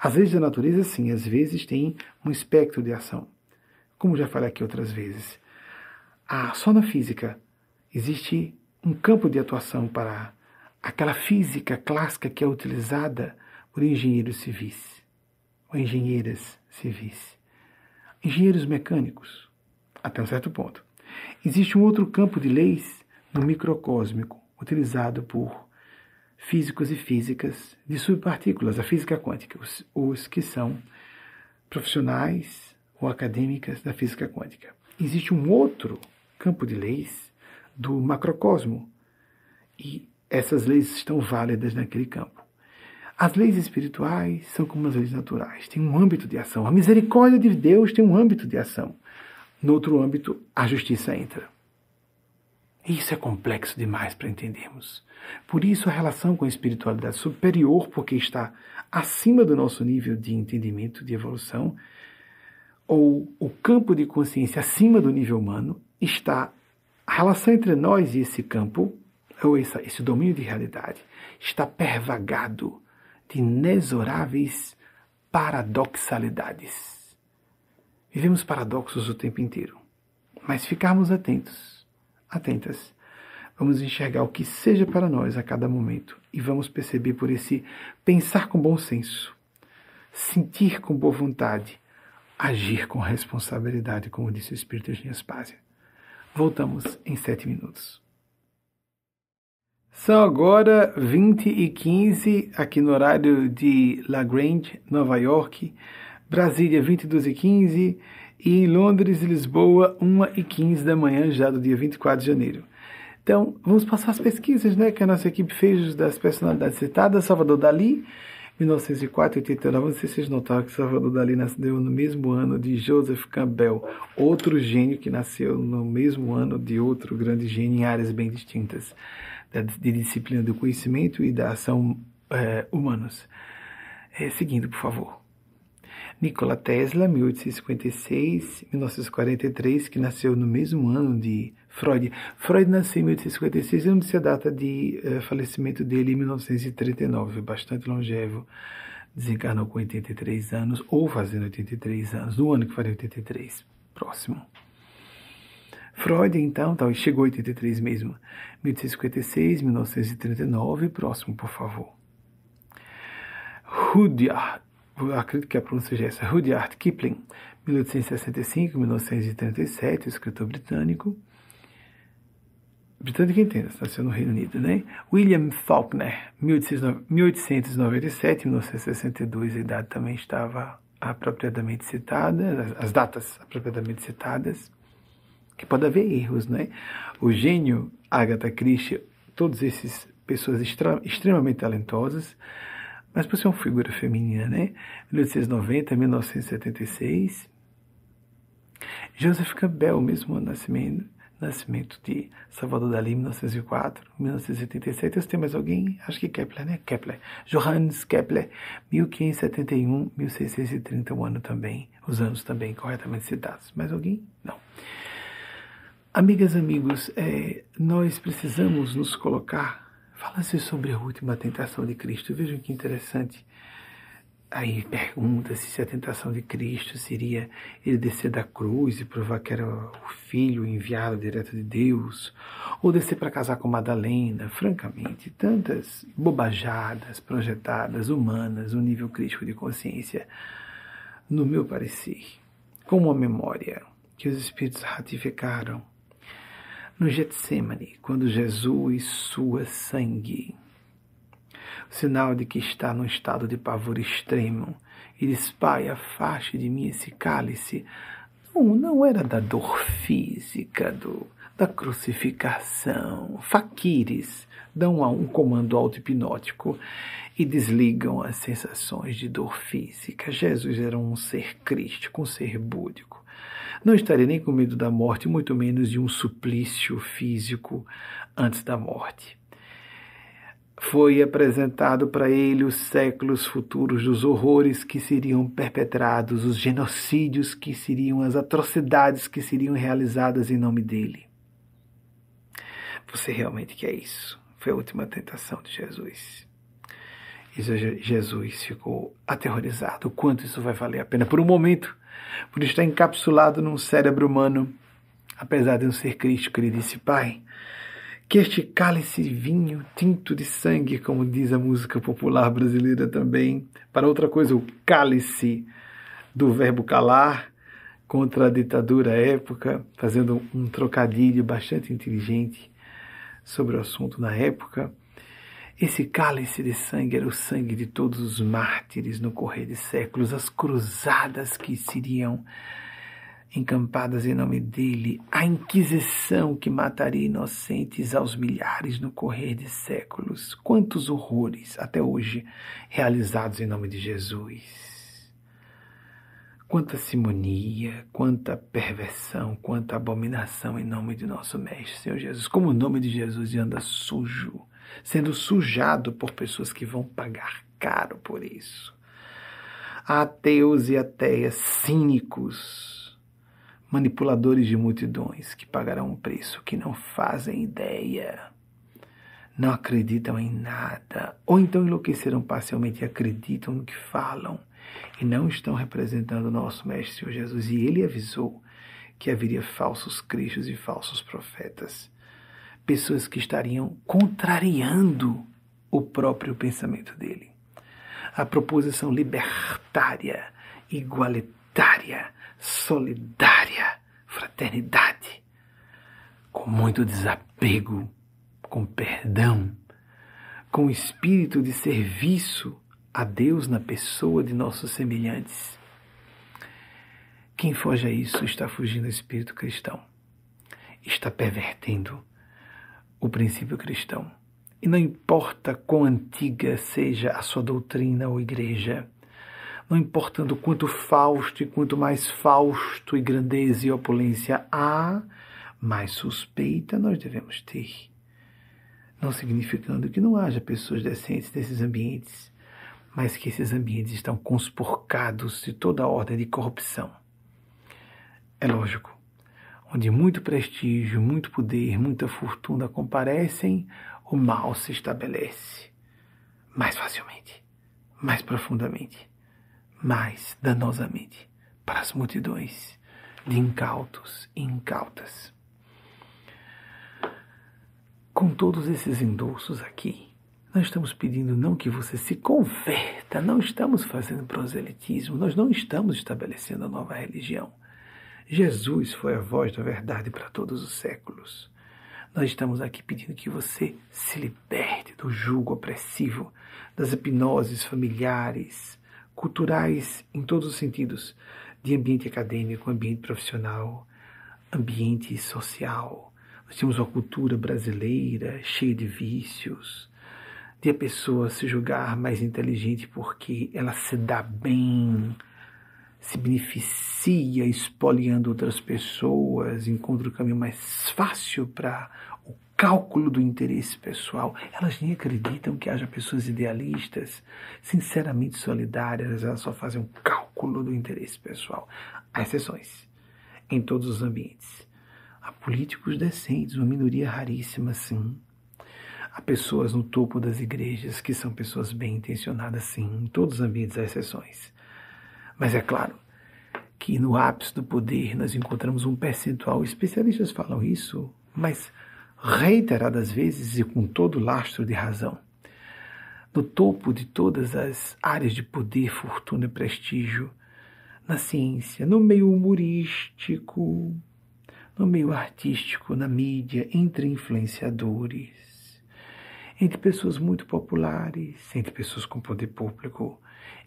As leis da natureza, sim, às vezes têm um espectro de ação. Como já falei aqui outras vezes. Ah, só na física existe um campo de atuação para aquela física clássica que é utilizada por engenheiros civis ou engenheiras civis. Engenheiros mecânicos, até um certo ponto. Existe um outro campo de leis no microcósmico, utilizado por físicos e físicas de subpartículas, a física quântica, os, os que são profissionais ou acadêmicas da física quântica. Existe um outro campo de leis do macrocosmo e essas leis estão válidas naquele campo. As leis espirituais são como as leis naturais, têm um âmbito de ação. A misericórdia de Deus tem um âmbito de ação. No outro âmbito, a justiça entra. Isso é complexo demais para entendermos. Por isso, a relação com a espiritualidade superior, porque está acima do nosso nível de entendimento, de evolução, ou o campo de consciência acima do nível humano, está a relação entre nós e esse campo, ou esse, esse domínio de realidade, está pervagado de inexoráveis paradoxalidades. Vivemos paradoxos o tempo inteiro, mas ficarmos atentos atentas. Vamos enxergar o que seja para nós a cada momento e vamos perceber por esse pensar com bom senso, sentir com boa vontade, agir com responsabilidade, como disse o Espírito de Aspásia. Voltamos em sete minutos. São agora 20 e 15 aqui no horário de La Grange, Nova York, Brasília 22 e 15 e em Londres e Lisboa, 1 e 15 da manhã, já do dia 24 de janeiro. Então, vamos passar as pesquisas né, que a nossa equipe fez das personalidades citadas. Salvador Dali, 1904 89. Não sei se vocês notaram que Salvador Dali nasceu no mesmo ano de Joseph Campbell, outro gênio que nasceu no mesmo ano de outro grande gênio em áreas bem distintas de disciplina do conhecimento e da ação é, humanos. É, seguindo, por favor. Nikola Tesla, 1856-1943, que nasceu no mesmo ano de Freud. Freud nasceu em 1856, eu não sei a data de uh, falecimento dele em 1939, bastante longevo desencarnou com 83 anos, ou fazendo 83 anos, no ano que faria 83, próximo. Freud, então, tá, chegou a 83 mesmo, 1856, 1939, próximo, por favor. Rudyard, acredito que a pronúncia seja essa, Rudyard Kipling, 1865-1937, escritor britânico. Britânico entenda, nasceu no Reino Unido, né? William Faulkner, 1897-1962, a idade também estava apropriadamente citada, as datas apropriadamente citadas, que pode haver erros, né? O gênio Agatha Christie, todos esses pessoas extremamente talentosas, mas por ser uma figura feminina, né? 1890, 1976. Joseph Campbell, mesmo nascimento, nascimento de Salvador Dalí, 1904, 1987. Eu tem mais alguém? Acho que Kepler, né? Kepler. Johannes Kepler, 1571, 1630, o ano também, os anos também corretamente citados. Mais alguém? Não. Amigas, amigos, é, nós precisamos nos colocar Fala-se sobre a última tentação de Cristo. Vejam que interessante. Aí pergunta-se se a tentação de Cristo seria ele descer da cruz e provar que era o filho enviado direto de Deus, ou descer para casar com Madalena. Francamente, tantas bobajadas projetadas, humanas, no nível crítico de consciência, no meu parecer, como a memória que os Espíritos ratificaram no Getsemane, quando Jesus sua sangue, o sinal de que está num estado de pavor extremo, e diz, Pai, afaste de mim esse cálice. Não, não era da dor física, do, da crucificação. Faquires dão um comando auto-hipnótico e desligam as sensações de dor física. Jesus era um ser crístico, um ser búdico. Não estaria nem com medo da morte, muito menos de um suplício físico antes da morte. Foi apresentado para ele os séculos futuros dos horrores que seriam perpetrados, os genocídios que seriam, as atrocidades que seriam realizadas em nome dele. Você realmente quer isso? Foi a última tentação de Jesus. E Jesus ficou aterrorizado. O quanto isso vai valer a pena? Por um momento, por estar encapsulado num cérebro humano. Apesar de um ser crítico, ele disse: Pai, que este cálice vinho tinto de sangue, como diz a música popular brasileira também, para outra coisa, o cálice do verbo calar contra a ditadura época, fazendo um trocadilho bastante inteligente sobre o assunto na época. Esse cálice de sangue era o sangue de todos os mártires no correr de séculos, as cruzadas que seriam encampadas em nome dele, a Inquisição que mataria inocentes aos milhares no correr de séculos. Quantos horrores até hoje realizados em nome de Jesus. Quanta simonia, quanta perversão, quanta abominação em nome de nosso Mestre, Senhor Jesus. Como o nome de Jesus anda sujo sendo sujado por pessoas que vão pagar caro por isso. Ateus e ateias cínicos, manipuladores de multidões que pagarão um preço que não fazem ideia, não acreditam em nada, ou então enlouqueceram parcialmente e acreditam no que falam e não estão representando o nosso Mestre Senhor Jesus. E ele avisou que haveria falsos cristos e falsos profetas pessoas que estariam contrariando o próprio pensamento dele. A proposição libertária, igualitária, solidária, fraternidade, com muito desapego, com perdão, com espírito de serviço a Deus na pessoa de nossos semelhantes. Quem foge a isso está fugindo do espírito cristão, está pervertendo o princípio cristão. E não importa quão antiga seja a sua doutrina ou igreja, não importando quanto Fausto e quanto mais Fausto e grandeza e opulência há, mais suspeita nós devemos ter. Não significando que não haja pessoas decentes nesses ambientes, mas que esses ambientes estão conspurcados de toda ordem de corrupção. É lógico, onde muito prestígio, muito poder, muita fortuna comparecem, o mal se estabelece mais facilmente, mais profundamente, mais danosamente para as multidões de incautos e incautas. Com todos esses endossos aqui, nós estamos pedindo não que você se converta, não estamos fazendo proselitismo, nós não estamos estabelecendo a nova religião. Jesus foi a voz da verdade para todos os séculos. Nós estamos aqui pedindo que você se liberte do jugo opressivo, das hipnoses familiares, culturais em todos os sentidos, de ambiente acadêmico, ambiente profissional, ambiente social. Nós temos uma cultura brasileira cheia de vícios, de a pessoa se julgar mais inteligente porque ela se dá bem, se beneficia espoliando outras pessoas, encontra o caminho mais fácil para o cálculo do interesse pessoal. Elas nem acreditam que haja pessoas idealistas, sinceramente solidárias, elas só fazem um cálculo do interesse pessoal. Há exceções em todos os ambientes. Há políticos decentes, uma minoria raríssima, sim. Há pessoas no topo das igrejas que são pessoas bem intencionadas, sim. Em todos os ambientes há exceções. Mas é claro que no ápice do poder nós encontramos um percentual, especialistas falam isso, mas reiteradas vezes e com todo lastro de razão. No topo de todas as áreas de poder, fortuna prestígio, na ciência, no meio humorístico, no meio artístico, na mídia, entre influenciadores, entre pessoas muito populares, entre pessoas com poder público,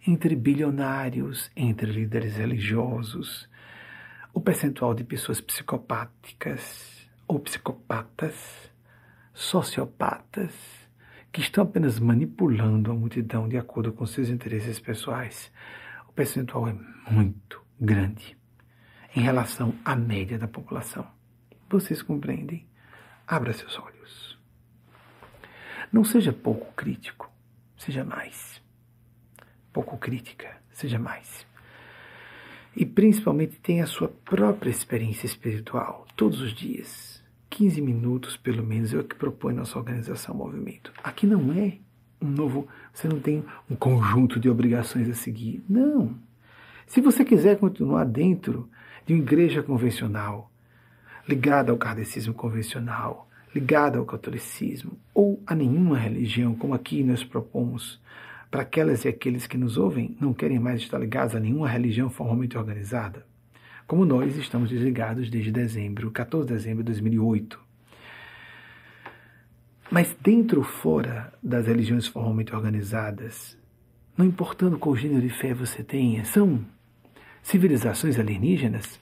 entre bilionários, entre líderes religiosos, o percentual de pessoas psicopáticas ou psicopatas, sociopatas, que estão apenas manipulando a multidão de acordo com seus interesses pessoais, o percentual é muito grande em relação à média da população. Vocês compreendem? Abra seus olhos. Não seja pouco crítico, seja mais pouco crítica, seja mais. E principalmente tenha a sua própria experiência espiritual, todos os dias. 15 minutos, pelo menos, é o que propõe nossa organização Movimento. Aqui não é um novo, você não tem um conjunto de obrigações a seguir. Não. Se você quiser continuar dentro de uma igreja convencional, ligada ao kardecismo convencional, ligada ao catolicismo ou a nenhuma religião, como aqui nós propomos, para aquelas e aqueles que nos ouvem não querem mais estar ligados a nenhuma religião formalmente organizada, como nós estamos desligados desde dezembro, 14 de dezembro de 2008. Mas dentro ou fora das religiões formalmente organizadas, não importando qual gênero de fé você tenha, são civilizações alienígenas.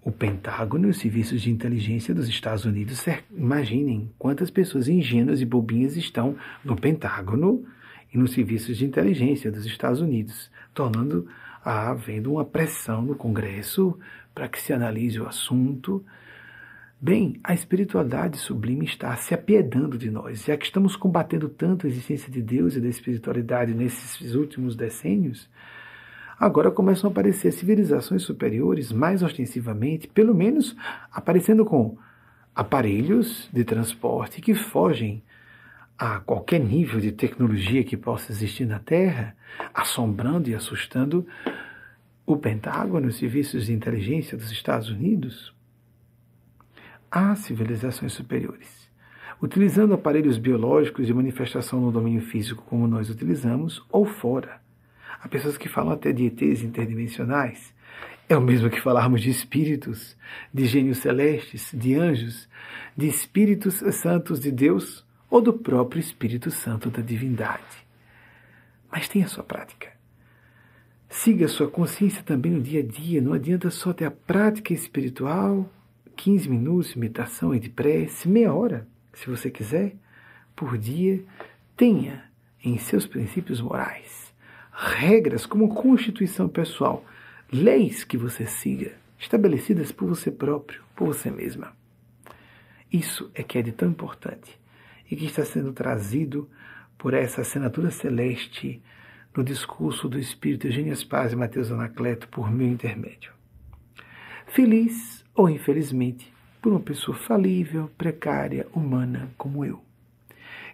O Pentágono e os serviços de inteligência dos Estados Unidos, imaginem quantas pessoas ingênuas e bobinhas estão no Pentágono nos serviços de inteligência dos Estados Unidos, tornando havendo uma pressão no Congresso para que se analise o assunto. Bem, a espiritualidade sublime está se apiedando de nós, já que estamos combatendo tanto a existência de Deus e da espiritualidade nesses últimos decênios. Agora começam a aparecer civilizações superiores, mais ostensivamente, pelo menos aparecendo com aparelhos de transporte que fogem a qualquer nível de tecnologia que possa existir na Terra, assombrando e assustando o Pentágono, os serviços de inteligência dos Estados Unidos, há civilizações superiores. Utilizando aparelhos biológicos de manifestação no domínio físico como nós utilizamos, ou fora. Há pessoas que falam até de ETs interdimensionais. É o mesmo que falarmos de espíritos, de gênios celestes, de anjos, de espíritos santos de Deus ou do próprio Espírito Santo da divindade. Mas tenha sua prática. Siga sua consciência também no dia a dia. Não adianta só ter a prática espiritual, 15 minutos de meditação e de prece, meia hora, se você quiser, por dia. Tenha em seus princípios morais regras como constituição pessoal, leis que você siga, estabelecidas por você próprio, por você mesma. Isso é que é de tão importante e que está sendo trazido por essa assinatura celeste no discurso do Espírito Eugênio Paz e Mateus Anacleto por meu intermédio. Feliz ou infelizmente por uma pessoa falível, precária, humana como eu.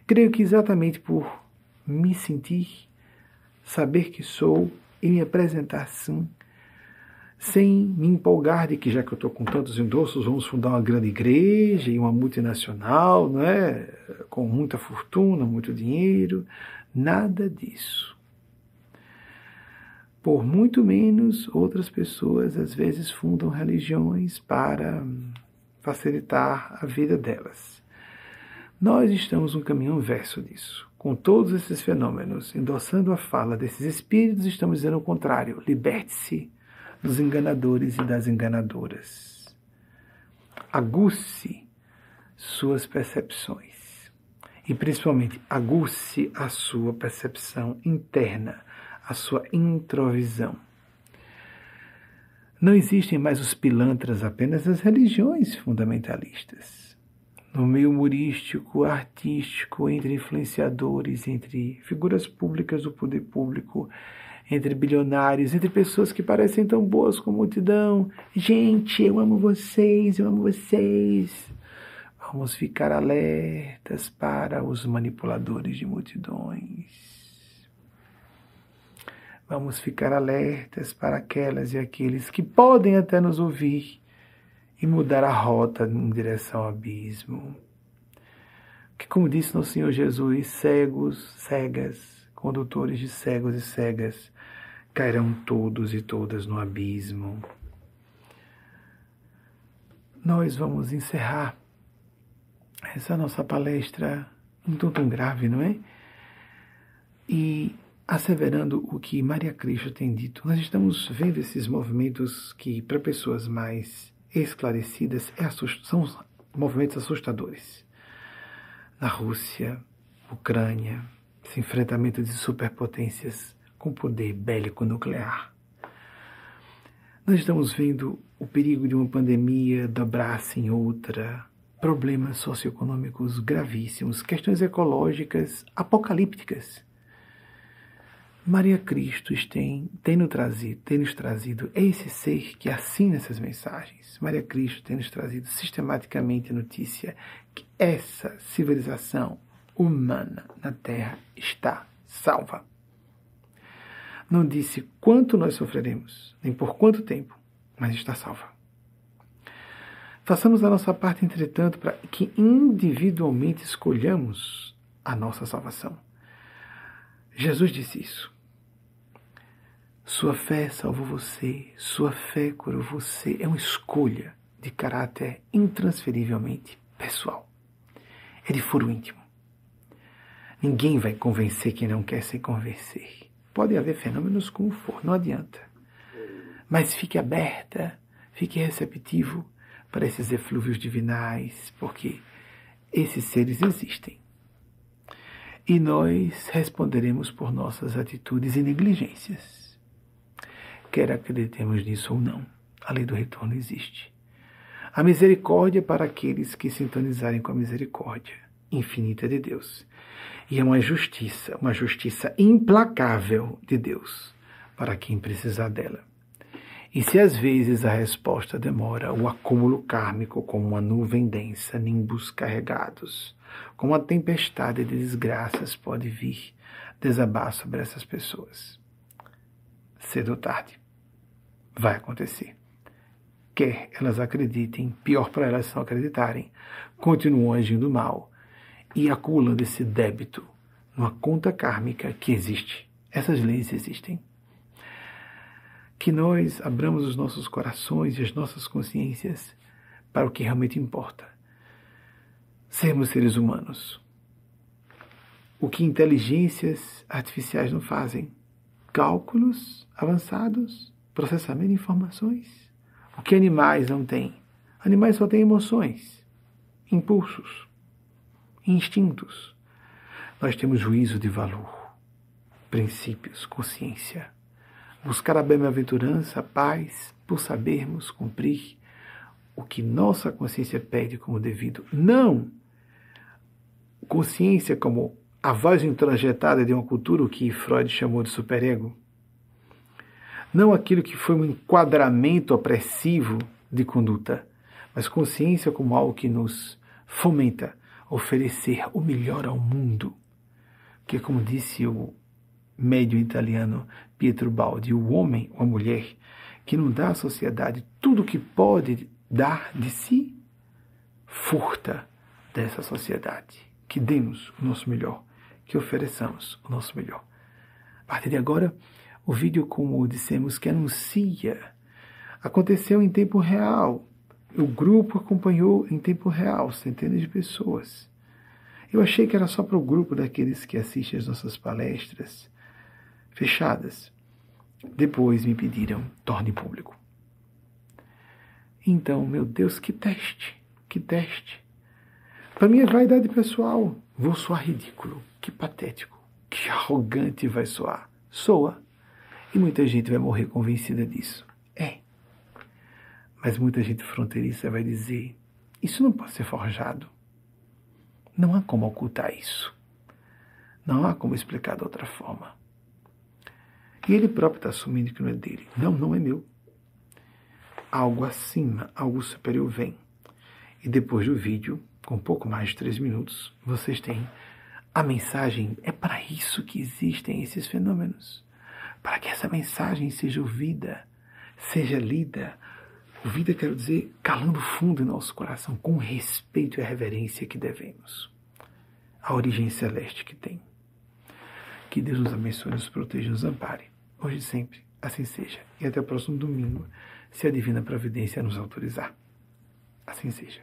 Creio que exatamente por me sentir saber que sou e me apresentar sim, sem me empolgar de que já que eu estou com tantos endossos, vamos fundar uma grande igreja e uma multinacional, não é? com muita fortuna, muito dinheiro. Nada disso. Por muito menos, outras pessoas às vezes fundam religiões para facilitar a vida delas. Nós estamos no caminho inverso disso. Com todos esses fenômenos, endossando a fala desses espíritos, estamos dizendo o contrário: liberte-se dos enganadores e das enganadoras. Aguce suas percepções e, principalmente, aguce a sua percepção interna, a sua introvisão. Não existem mais os pilantras apenas das religiões fundamentalistas. No meio humorístico, artístico, entre influenciadores, entre figuras públicas do poder público, entre bilionários, entre pessoas que parecem tão boas com a multidão. Gente, eu amo vocês, eu amo vocês. Vamos ficar alertas para os manipuladores de multidões. Vamos ficar alertas para aquelas e aqueles que podem até nos ouvir e mudar a rota em direção ao abismo. Que, como disse nosso Senhor Jesus, cegos, cegas, condutores de cegos e cegas, cairão todos e todas no abismo. Nós vamos encerrar essa nossa palestra um tom tão grave, não é? E asseverando o que Maria Cristo tem dito. Nós estamos vendo esses movimentos que, para pessoas mais esclarecidas, é são movimentos assustadores. Na Rússia, Ucrânia, esse enfrentamento de superpotências com poder bélico nuclear. Nós estamos vendo o perigo de uma pandemia dobrar-se em outra, problemas socioeconômicos gravíssimos, questões ecológicas apocalípticas Maria Cristo tem, tem, nos trazido, tem nos trazido esse ser que assina essas mensagens. Maria Cristo tem nos trazido sistematicamente a notícia que essa civilização humana na Terra está salva. Não disse quanto nós sofreremos, nem por quanto tempo, mas está salva. Façamos a nossa parte, entretanto, para que individualmente escolhamos a nossa salvação. Jesus disse isso. Sua fé salvou você, sua fé curou você. É uma escolha de caráter intransferivelmente pessoal. É de foro íntimo. Ninguém vai convencer quem não quer se convencer. Pode haver fenômenos como for, não adianta. Mas fique aberta, fique receptivo para esses eflúvios divinais, porque esses seres existem. E nós responderemos por nossas atitudes e negligências quer acreditemos nisso ou não. A lei do retorno existe. A misericórdia para aqueles que sintonizarem com a misericórdia infinita de Deus. E é uma justiça, uma justiça implacável de Deus para quem precisar dela. E se às vezes a resposta demora, o acúmulo kármico, como uma nuvem densa, nimbus carregados, como uma tempestade de desgraças pode vir desabar sobre essas pessoas. Cedo ou tarde vai acontecer. Quer elas acreditem, pior para elas são acreditarem, continuam agindo mal e acumulando esse débito numa conta kármica que existe. Essas leis existem. Que nós abramos os nossos corações e as nossas consciências para o que realmente importa. Sermos seres humanos. O que inteligências artificiais não fazem. Cálculos avançados processamento de informações. O que animais não têm? Animais só têm emoções, impulsos, instintos. Nós temos juízo de valor, princípios, consciência. Buscar a bem-aventurança, a paz, por sabermos cumprir o que nossa consciência pede como devido. Não consciência como a voz introjetada de uma cultura, o que Freud chamou de superego não aquilo que foi um enquadramento opressivo de conduta, mas consciência como algo que nos fomenta oferecer o melhor ao mundo. Que, como disse o médium italiano Pietro Baldi, o homem ou a mulher que não dá à sociedade tudo o que pode dar de si, furta dessa sociedade. Que demos o nosso melhor, que ofereçamos o nosso melhor. A partir de agora, o vídeo, como dissemos, que anuncia, aconteceu em tempo real. O grupo acompanhou em tempo real centenas de pessoas. Eu achei que era só para o grupo daqueles que assistem às nossas palestras fechadas. Depois me pediram, torne público. Então, meu Deus, que teste, que teste. Para é vaidade pessoal. Vou soar ridículo, que patético, que arrogante vai soar. Soa. E muita gente vai morrer convencida disso. É. Mas muita gente fronteiriça vai dizer: isso não pode ser forjado. Não há como ocultar isso. Não há como explicar de outra forma. E ele próprio está assumindo que não é dele. Não, não é meu. Algo acima, algo superior vem. E depois do vídeo, com pouco mais de três minutos, vocês têm a mensagem. É para isso que existem esses fenômenos. Para que essa mensagem seja ouvida, seja lida. Ouvida, quero dizer, calando fundo em nosso coração, com o respeito e a reverência que devemos. A origem celeste que tem. Que Deus nos abençoe, nos proteja nos ampare hoje e sempre. Assim seja. E até o próximo domingo, se a divina providência nos autorizar. Assim seja.